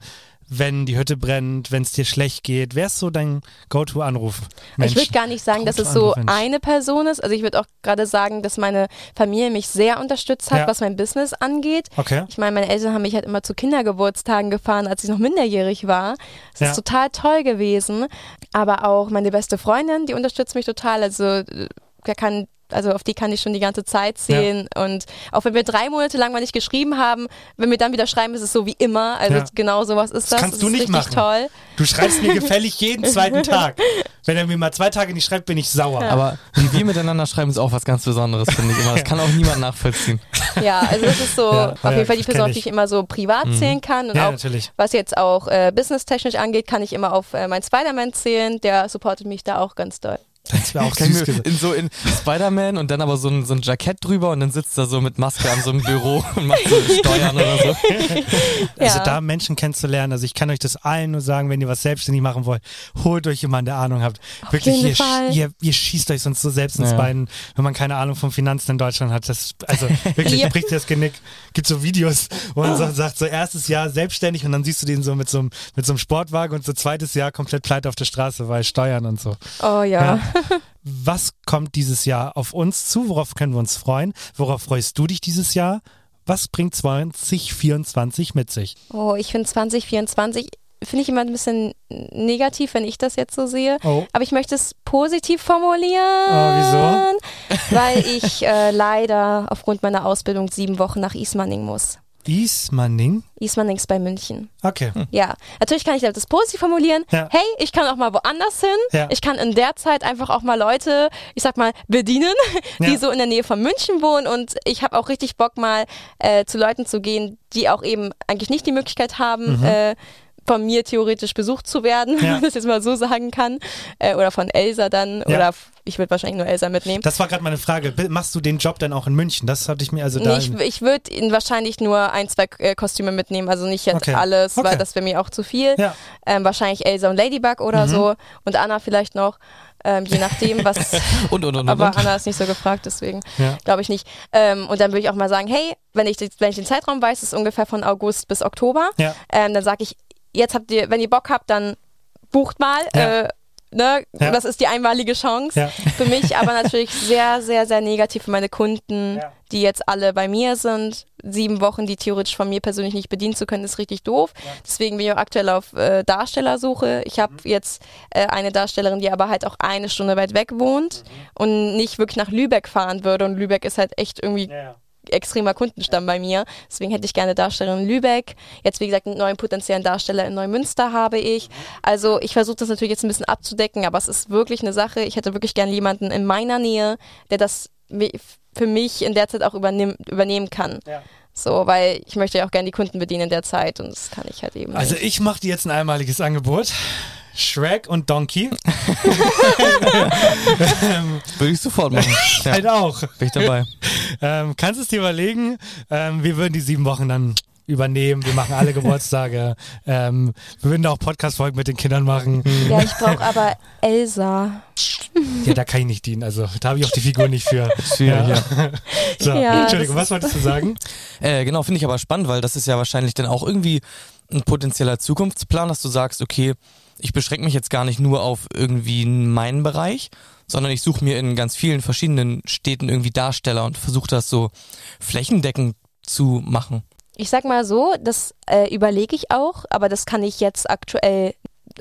wenn die Hütte brennt, wenn es dir schlecht geht? Wer ist so dein Go-To-Anruf? Ich würde gar nicht sagen, dass es so eine Person ist. Also ich würde auch gerade sagen, dass meine Familie mich sehr unterstützt hat, Ja. was mein Business angeht. Okay. Ich meine, meine Eltern haben mich halt immer zu Kindergeburtstagen gefahren, als ich noch minderjährig war. Das Ja. ist total toll gewesen. Aber auch meine beste Freundin, die unterstützt mich total. Also äh, da kann also auf die kann ich schon die ganze Zeit zählen. Und auch wenn wir drei Monate lang mal nicht geschrieben haben, wenn wir dann wieder schreiben, ist es so wie immer. Also Ja. genau sowas ist das. kannst das du ist nicht richtig machen. toll. Du schreibst mir gefällig jeden zweiten Tag. Wenn er mir mal zwei Tage nicht schreibt, bin ich sauer. Aber wie wir miteinander schreiben, ist auch was ganz Besonderes, finde ich immer. Das kann auch niemand nachvollziehen. Ja, also das ist so Ja, auf ja, jeden Fall die das Person, auf ich. die ich immer so privat Mhm. zählen kann. Und Ja, auch natürlich. was jetzt auch äh, businesstechnisch angeht, kann ich immer auf äh, meinen Spider-Man zählen. Der supportet mich da auch ganz doll. Das wäre auch Kann süß in so in Spider-Man und dann aber so ein, so ein Jackett drüber und dann sitzt er so mit Maske an so einem Büro und macht so Steuern oder so. Also Ja. da Menschen kennenzulernen, also ich kann euch das allen nur sagen, wenn ihr was selbstständig machen wollt, holt euch jemanden, der Ahnung habt. Wirklich, jeden ihr, Fall. ihr, ihr schießt euch sonst so selbst ins Ja. Bein, wenn man keine Ahnung von Finanzen in Deutschland hat. Das, also wirklich, Ja. bricht dir das Genick. Gibt so Videos, wo man so, sagt, so erstes Jahr selbstständig und dann siehst du den so mit so einem, mit so einem Sportwagen und so zweites Jahr komplett pleite auf der Straße, weil Steuern und so. Oh ja. Ja. Was kommt dieses Jahr auf uns zu? Worauf können wir uns freuen? Worauf freust du dich dieses Jahr? Was bringt 2024 mit sich? Oh, ich finde 2024 finde ich immer ein bisschen negativ, wenn ich das jetzt so sehe. Oh. Aber ich möchte es positiv formulieren. Oh, Weil ich äh, leider aufgrund meiner Ausbildung sieben Wochen nach Ismaning muss. Ismaning? Ismaning ist bei München. Okay. Ja, natürlich kann ich das positiv formulieren. Ja. Hey, ich kann auch mal woanders hin. Ja. Ich kann in der Zeit einfach auch mal Leute, ich sag mal, bedienen, die Ja. so in der Nähe von München wohnen. Und ich habe auch richtig Bock mal äh, zu Leuten zu gehen, die auch eben eigentlich nicht die Möglichkeit haben, Mhm. äh, von mir theoretisch besucht zu werden, Ja. wenn man das jetzt mal so sagen kann. Äh, oder von Elsa dann. Ja. Oder ich würde wahrscheinlich nur Elsa mitnehmen. Das war gerade meine Frage. Machst du den Job dann auch in München? Das hatte ich mir also da. Nee, ich, ich würde wahrscheinlich nur ein, zwei äh, Kostüme mitnehmen, also nicht jetzt Okay. alles, Okay. weil das wäre mir auch zu viel. Ja. Ähm, wahrscheinlich Elsa und Ladybug oder Mhm. so und Anna vielleicht noch, ähm, je nachdem, was. Und, und, und, aber. Anna ist nicht so gefragt, deswegen Ja. glaube ich nicht. Ähm, und dann würde ich auch mal sagen, hey, wenn ich, wenn ich den Zeitraum weiß, ist ungefähr von August bis Oktober, Ja. ähm, dann sage ich, jetzt habt ihr, wenn ihr Bock habt, dann bucht mal. Ja. Äh, Ne? Ja. Das ist die einmalige Chance Ja. für mich, aber natürlich sehr, sehr, sehr negativ für meine Kunden, Ja. die jetzt alle bei mir sind. Sieben Wochen, die theoretisch von mir persönlich nicht bedienen zu können, ist richtig doof. Deswegen bin ich auch aktuell auf äh, Darstellersuche. Ich habe Mhm. jetzt äh, eine Darstellerin, die aber halt auch eine Stunde weit weg wohnt und nicht wirklich nach Lübeck fahren würde. Und Lübeck ist halt echt irgendwie extremer Kundenstamm bei mir. Deswegen hätte ich gerne Darstellerin in Lübeck. Jetzt, wie gesagt, einen neuen potenziellen Darsteller in Neumünster habe ich. Also ich versuche das natürlich jetzt ein bisschen abzudecken, aber es ist wirklich eine Sache. Ich hätte wirklich gerne jemanden in meiner Nähe, der das für mich in der Zeit auch übernehm, übernehmen kann. So, weil ich möchte ja auch gerne die Kunden bedienen in der Zeit und das kann ich halt eben Also nicht. ich mache dir jetzt ein einmaliges Angebot. Shrek und Donkey. ähm, Würde ich sofort machen. Ja, Halt auch. bin ich dabei. Ähm, kannst es dir überlegen? Ähm, wir würden die sieben Wochen dann übernehmen. Wir machen alle Geburtstage. ähm, wir würden auch Podcast-Folgen mit den Kindern machen. Ja, ich brauche aber Elsa. Ja, da kann ich nicht dienen. Also da habe ich auch die Figur nicht für. Schwierig, ja. So, Ja, Entschuldigung, was wolltest du sagen? Äh, genau, finde ich aber spannend, weil das ist ja wahrscheinlich dann auch irgendwie ein potenzieller Zukunftsplan, dass du sagst, okay, ich beschränke mich jetzt gar nicht nur auf irgendwie meinen Bereich, sondern ich suche mir in ganz vielen verschiedenen Städten irgendwie Darsteller und versuche das so flächendeckend zu machen. Ich sag mal so, das äh, überlege ich auch, aber das kann ich jetzt aktuell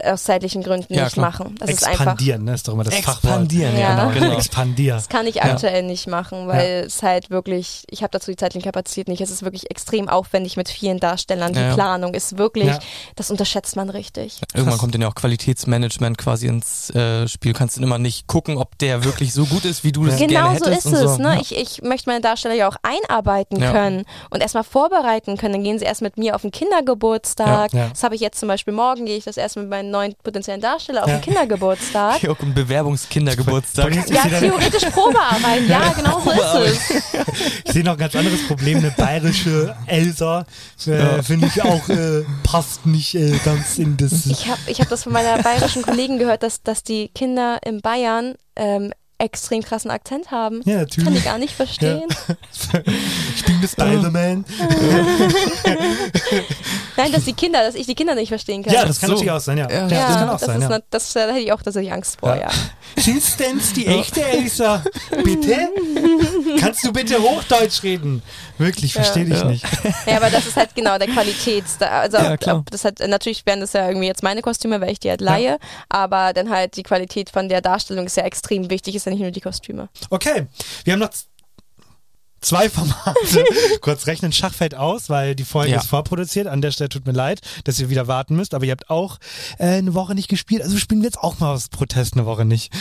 aus zeitlichen Gründen Ja, nicht klar. machen. Das ist einfach. Expandieren, ne? Ist doch immer das Expandieren, Ja. ja, genau. Expandier. Das kann ich Ja. aktuell nicht machen, weil es halt wirklich, ich habe dazu die zeitliche Kapazität nicht. Es ist wirklich extrem aufwendig mit vielen Darstellern. Die Ja, ja. Planung ist wirklich, Ja. das unterschätzt man richtig. Irgendwann kommt dann ja auch Qualitätsmanagement quasi ins äh, Spiel. Du kannst dann immer nicht gucken, ob der wirklich so gut ist, wie du das gerne Genau so hättest. ist und es. so. Ne? Ja. Ich, ich möchte meine Darsteller ja auch einarbeiten Ja. können und erstmal vorbereiten können. Dann gehen sie erst mit mir auf den Kindergeburtstag. Ja, ja. Das habe ich jetzt zum Beispiel morgen, gehe ich das erst mit meinen neuen potenziellen Darsteller auf Ja. den Kindergeburtstag. Auch ein Bewerbungskindergeburtstag. Ja, theoretisch Probearbeit. Ja, genau so ist es. Ich sehe noch ein ganz anderes Problem. Eine bayerische Elsa äh, finde ich auch äh, passt nicht äh, ganz in das. Ich habe ich hab das von meiner bayerischen Kollegin gehört, dass, dass die Kinder in Bayern ähm, extrem krassen Akzent haben. Ja, Kann ich natürlich. gar nicht verstehen. Ich bin der Spider-Man. Nein, dass die Kinder, dass ich die Kinder nicht verstehen kann. Ja, das kann so. natürlich auch sein, ja. Ja, Ja, das kann auch das sein, ist ja. nat- das, da hätte ich auch tatsächlich Angst vor, ja. Sind denn die echte Elsa? Bitte? Kannst du bitte Hochdeutsch reden? Wirklich, verstehe dich Ja. nicht. Ja, aber das ist halt genau der Qualitäts. Also Ja, ob- klar. ob das halt, natürlich wären das ja irgendwie jetzt meine Kostüme, weil ich die halt leihe, aber dann halt die Qualität von der Darstellung ist ja extrem wichtig. Es ja nicht nur die Kostüme. Okay, wir haben noch zwei Formate. Kurz rechnen, Schach fällt aus, weil die Folge Ja. ist vorproduziert. An der Stelle tut mir leid, dass ihr wieder warten müsst, aber ihr habt auch äh, eine Woche nicht gespielt. Also spielen wir jetzt auch mal aus Protest eine Woche nicht.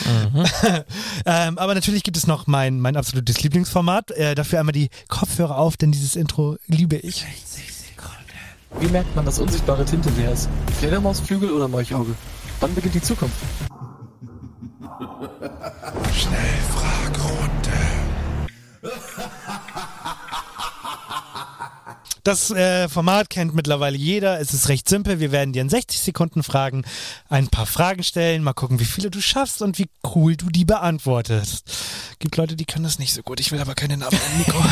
ähm, aber natürlich gibt es noch mein, mein absolutes Lieblingsformat. Äh, dafür einmal die Kopfhörer auf, denn dieses Intro liebe ich. Wie merkt man, dass unsichtbare Tinte leer ist? Fledermausflügel oder Molchauge? Wann beginnt die Zukunft? Schnellfragrunde. Das äh, Format kennt mittlerweile jeder. Es ist recht simpel. Wir werden dir in 60 Sekunden Fragen ein paar Fragen stellen, mal gucken, wie viele du schaffst und wie cool du die beantwortest. Gibt Leute, die können das nicht so gut. Ich will aber keine Namen am Mikro.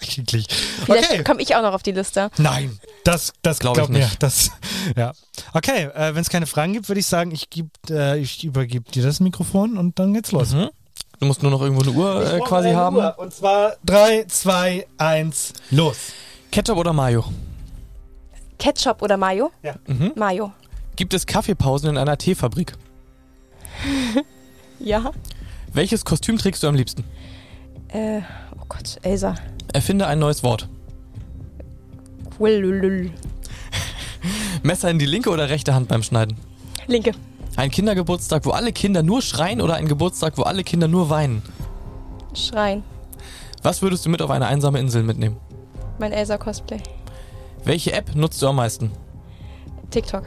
Eklig. Vielleicht Okay. komme ich auch noch auf die Liste. Nein, das, das Glaub glaub ich mir. nicht. Das, ja. Okay, äh, wenn es keine Fragen gibt, würde ich sagen, ich, geb, äh, ich übergebe dir das Mikrofon und dann geht's los. Mhm. Du musst nur noch irgendwo eine Uhr äh, quasi haben. Und zwar 3, 2, 1, los. Ketchup oder Mayo? Ketchup oder Mayo? Ja. Mhm. Mayo. Gibt es Kaffeepausen in einer Teefabrik? Ja. Welches Kostüm trägst du am liebsten? Äh, oh Gott, Elsa. Erfinde ein neues Wort. Quillulul. Messer in die linke oder rechte Hand beim Schneiden? Linke. Ein Kindergeburtstag, wo alle Kinder nur schreien oder ein Geburtstag, wo alle Kinder nur weinen? Schreien. Was würdest du mit auf eine einsame Insel mitnehmen? Mein Elsa-Cosplay. Welche App nutzt du am meisten? TikTok.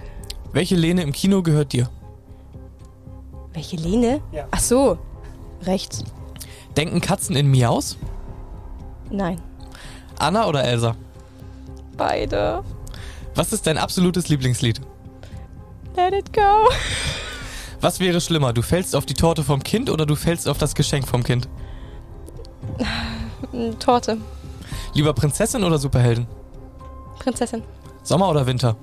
Welche Lehne im Kino gehört dir? Welche Lehne? Ja. Ach so. Rechts. Denken Katzen in Miaus? Nein. Anna oder Elsa? Beide. Was ist dein absolutes Lieblingslied? Let it go. Was wäre schlimmer, du fällst auf die Torte vom Kind oder du fällst auf das Geschenk vom Kind? Mm, Torte. Lieber Prinzessin oder Superhelden? Prinzessin. Sommer oder Winter?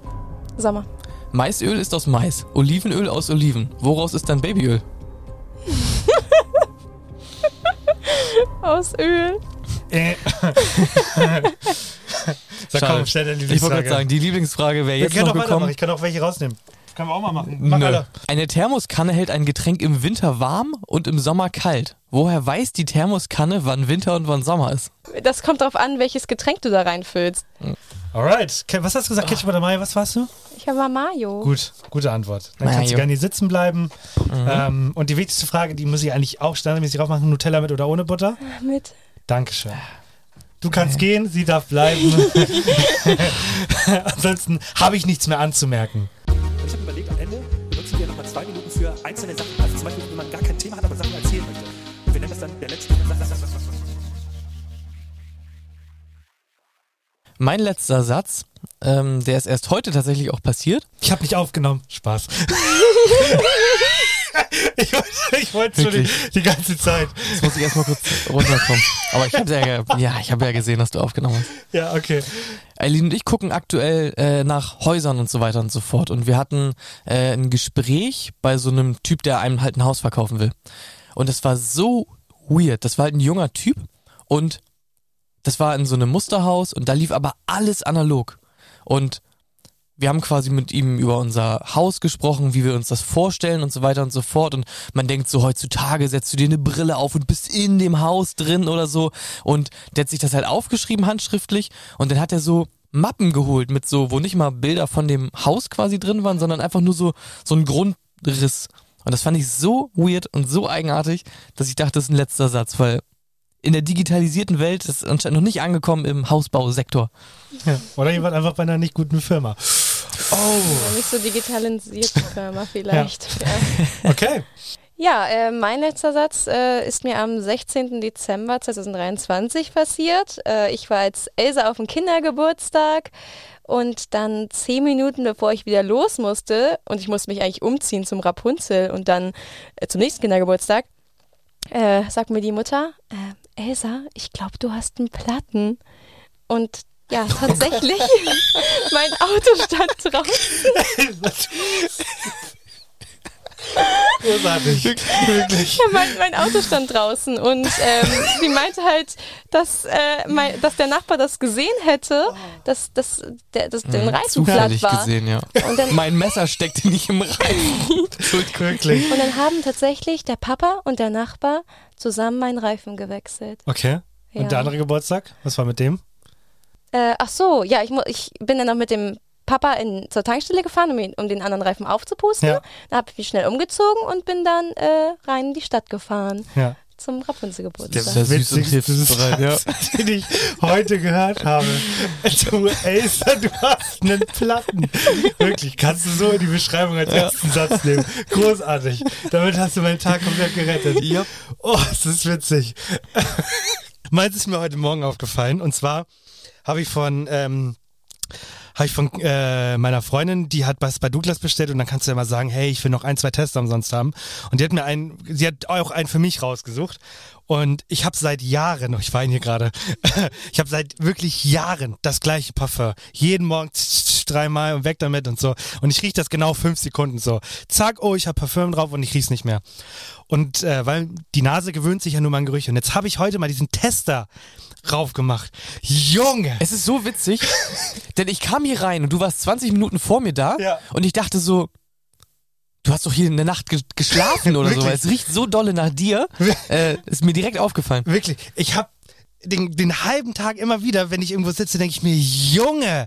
Sommer. Maisöl ist aus Mais, Olivenöl aus Oliven. Woraus ist dann Babyöl? Aus Öl. Äh. Sag Schade. komm, stell deine Ich wollte gerade Lieblingsfrage. sagen, die Lieblingsfrage wäre jetzt noch gekommen. Ich kann auch welche rausnehmen. Können wir auch mal machen. Mach Nö. alle. Eine Thermoskanne hält ein Getränk im Winter warm und im Sommer kalt. Woher weiß die Thermoskanne, wann Winter und wann Sommer ist? Das kommt darauf an, welches Getränk du da reinfüllst. Alright. Was hast du gesagt? Ketchup oder Mai? Was warst du? Ich habe mal Mayo. Gut, gute Antwort. Dann kannst Mayo. du gerne hier sitzen bleiben. Mhm. Ähm, und die wichtigste Frage, die muss ich eigentlich auch standardmäßig aufmachen. Nutella mit oder ohne Butter? Mit. Dankeschön. Du kannst gehen, sie darf bleiben. Ansonsten habe ich nichts mehr anzumerken. Ich habe überlegt, am Ende benutzen wir nochmal zwei Minuten für einzelne Sachen. Also zum Beispiel, wenn man gar kein Thema hat, aber Sachen erzählen möchte. Und wir nennen das dann der letzte. Mein letzter Satz, ähm, der ist erst heute tatsächlich auch passiert. Ich habe nicht aufgenommen. Spaß. ich wollte, ich wollte schon die, die ganze Zeit. Jetzt muss ich erstmal kurz runterkommen. Aber ich habe ja, ja, ich habe ja gesehen, dass du aufgenommen hast. Ja, okay. Eileen und ich gucken aktuell äh, nach Häusern und so weiter und so fort. Und wir hatten äh, ein Gespräch bei so einem Typ, der einem halt ein Haus verkaufen will. Und das war so weird. Das war halt ein junger Typ und das war in so einem Musterhaus und da lief aber alles analog. Und wir haben quasi mit ihm über unser Haus gesprochen, wie wir uns das vorstellen und so weiter und so fort. Und man denkt so, heutzutage setzt du dir eine Brille auf und bist in dem Haus drin oder so. Und der hat sich das halt aufgeschrieben, handschriftlich. Und dann hat er so Mappen geholt mit so, wo nicht mal Bilder von dem Haus quasi drin waren, sondern einfach nur so, so ein Grundriss. Und das fand ich so weird und so eigenartig, dass ich dachte, das ist ein letzter Satz, weil in der digitalisierten Welt ist anscheinend noch nicht angekommen im Hausbausektor. Ja. Oder jemand einfach bei einer nicht guten Firma. Oh. Nicht so digitalisierte Firma vielleicht. Ja. Okay. Ja, äh, mein letzter Satz äh, ist mir am 16. Dezember 2023 passiert. Äh, ich war als Elsa auf dem Kindergeburtstag und dann zehn Minuten bevor ich wieder los musste und ich musste mich eigentlich umziehen zum Rapunzel und dann äh, zum nächsten Kindergeburtstag, äh, sagt mir die Mutter, äh, Elsa, ich glaube, du hast einen Platten. Und ja, tatsächlich, mein Auto stand draußen. Großartig. Wirklich. Ja, mein, mein Auto stand draußen und ähm, sie meinte halt, dass, äh, mein, dass der Nachbar das gesehen hätte, dass, dass, der, dass der ein Reifen platt war. gesehen, ja. Und dann- mein Messer steckte nicht im Reifen. Wirklich. Und dann haben tatsächlich der Papa und der Nachbar zusammen meinen Reifen gewechselt. Okay. Und Ja. der andere Geburtstag? Was war mit dem? Äh, ach so, ja, ich, ich bin dann noch mit dem Papa in, zur Tankstelle gefahren, um, ihn, um den anderen Reifen aufzupusten. Ja. Dann habe ich mich schnell umgezogen und bin dann äh, rein in die Stadt gefahren. Ja. Zum Rapunzel-Geburtstag. Das ist und Witzigste hilfsbereit, ja. Satz, den ich heute gehört habe. Du, Acer, du hast einen Platten. Wirklich, kannst du so in die Beschreibung als ersten Satz nehmen. Großartig. Damit hast du meinen Tag komplett gerettet. Ja. Oh, das ist witzig. Meins ist mir heute Morgen aufgefallen. Und zwar habe ich von... Ähm, habe ich von äh, meiner Freundin, die hat was bei Douglas bestellt und dann kannst du ja mal sagen, hey, ich will noch ein, zwei Tester umsonst haben. Und die hat mir einen, sie hat auch einen für mich rausgesucht. Und ich habe seit Jahren, oh, ich weine hier gerade, ich habe seit wirklich Jahren das gleiche Parfum. Jeden Morgen dreimal und weg damit und so. Und ich rieche das genau fünf Sekunden so. Zack, oh, ich habe Parfüm drauf und ich riech's nicht mehr. Und äh, weil die Nase gewöhnt sich ja nur mal an Gerüche. Und jetzt habe ich heute mal diesen Tester raufgemacht. Junge! Es ist so witzig, denn ich kam hier rein und du warst 20 Minuten vor mir da Ja. und ich dachte so, du hast doch hier in der Nacht ge geschlafen oder so, es riecht so dolle nach dir. äh, ist mir direkt aufgefallen. Wirklich, ich habe den, den halben Tag immer wieder, wenn ich irgendwo sitze, denke ich mir, Junge,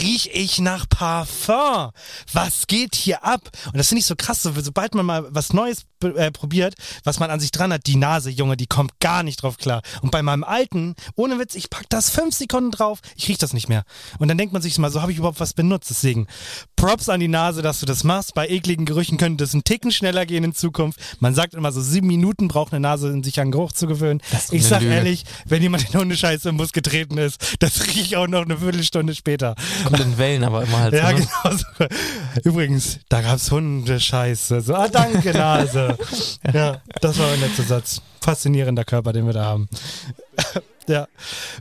riech ich nach Parfum. Was geht hier ab? Und das finde ich so krass, so, sobald man mal was Neues äh, probiert, was man an sich dran hat, die Nase, Junge, die kommt gar nicht drauf klar. Und bei meinem alten, ohne Witz, ich pack das fünf Sekunden drauf, ich riech das nicht mehr. Und dann denkt man sich mal, so habe ich überhaupt was benutzt. Deswegen Props an die Nase, dass du das machst. Bei ekligen Gerüchen könnte es einen Ticken schneller gehen in Zukunft. Man sagt immer so, sieben Minuten braucht eine Nase, um sich an Geruch zu gewöhnen. Ich sag Lüge. ehrlich, wenn jemand in Hundescheiße im Bus getreten ist, das riech ich auch noch eine Viertelstunde später. Kommt in Wellen aber immer halt. Ja, so, ne? genau. So. Übrigens, da gab's Hundescheiße. So, ah, danke, Nase. Ja, das war ein letzter Satz. Faszinierender Körper, den wir da haben. Ja.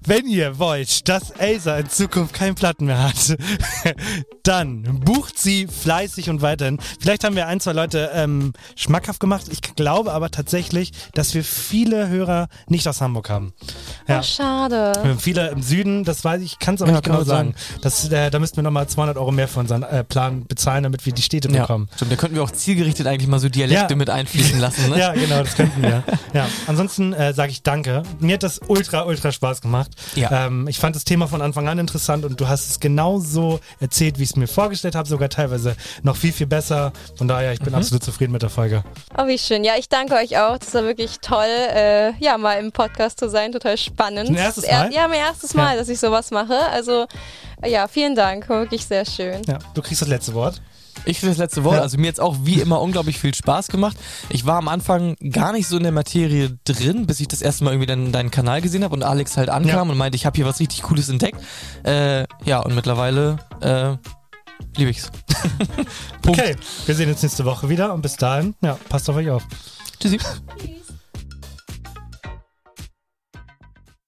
Wenn ihr wollt, dass Acer in Zukunft keinen Platten mehr hat, dann bucht sie fleißig und weiterhin. Vielleicht haben wir ein, zwei Leute ähm, schmackhaft gemacht. Ich glaube aber tatsächlich, dass wir viele Hörer nicht aus Hamburg haben. Ja. Oh, schade. Wir haben Viele im Süden, das weiß ich, kann es aber Ja, nicht genau sagen. sein. Das, äh, da müssten wir nochmal 200 Euro mehr für unseren äh, Plan bezahlen, damit wir die Städte Ja, bekommen. stimmt. Da könnten wir auch zielgerichtet eigentlich mal so Dialekte Ja. mit einfließen lassen. Ne? Ja, genau, das könnten wir. ja. Ansonsten äh, sage ich danke. Mir hat das ultra, ultra Spaß gemacht. Ja. Ähm, ich fand das Thema von Anfang an interessant und du hast es genau so erzählt, wie ich es mir vorgestellt habe, sogar teilweise noch viel, viel besser. Von daher, ich bin Mhm. absolut zufrieden mit der Folge. Oh, wie schön. Ja, ich danke euch auch. Das war wirklich toll, äh, ja, mal im Podcast zu sein. Total spannend. Dein erstes Er- Mal? Ja, mein erstes Mal, Ja. dass ich sowas mache. Also, ja, vielen Dank. Wirklich sehr schön. Ja, du kriegst das letzte Wort. Ich für das letzte Wort. Ja. Also mir jetzt auch wie immer unglaublich viel Spaß gemacht. Ich war am Anfang gar nicht so in der Materie drin, bis ich das erste Mal irgendwie dann deinen Kanal gesehen habe und Alex halt ankam Ja. und meinte, ich habe hier was richtig Cooles entdeckt. Äh, ja, und mittlerweile äh, liebe ich's. Okay, wir sehen uns nächste Woche wieder und bis dahin, ja, passt auf euch auf. Tschüssi.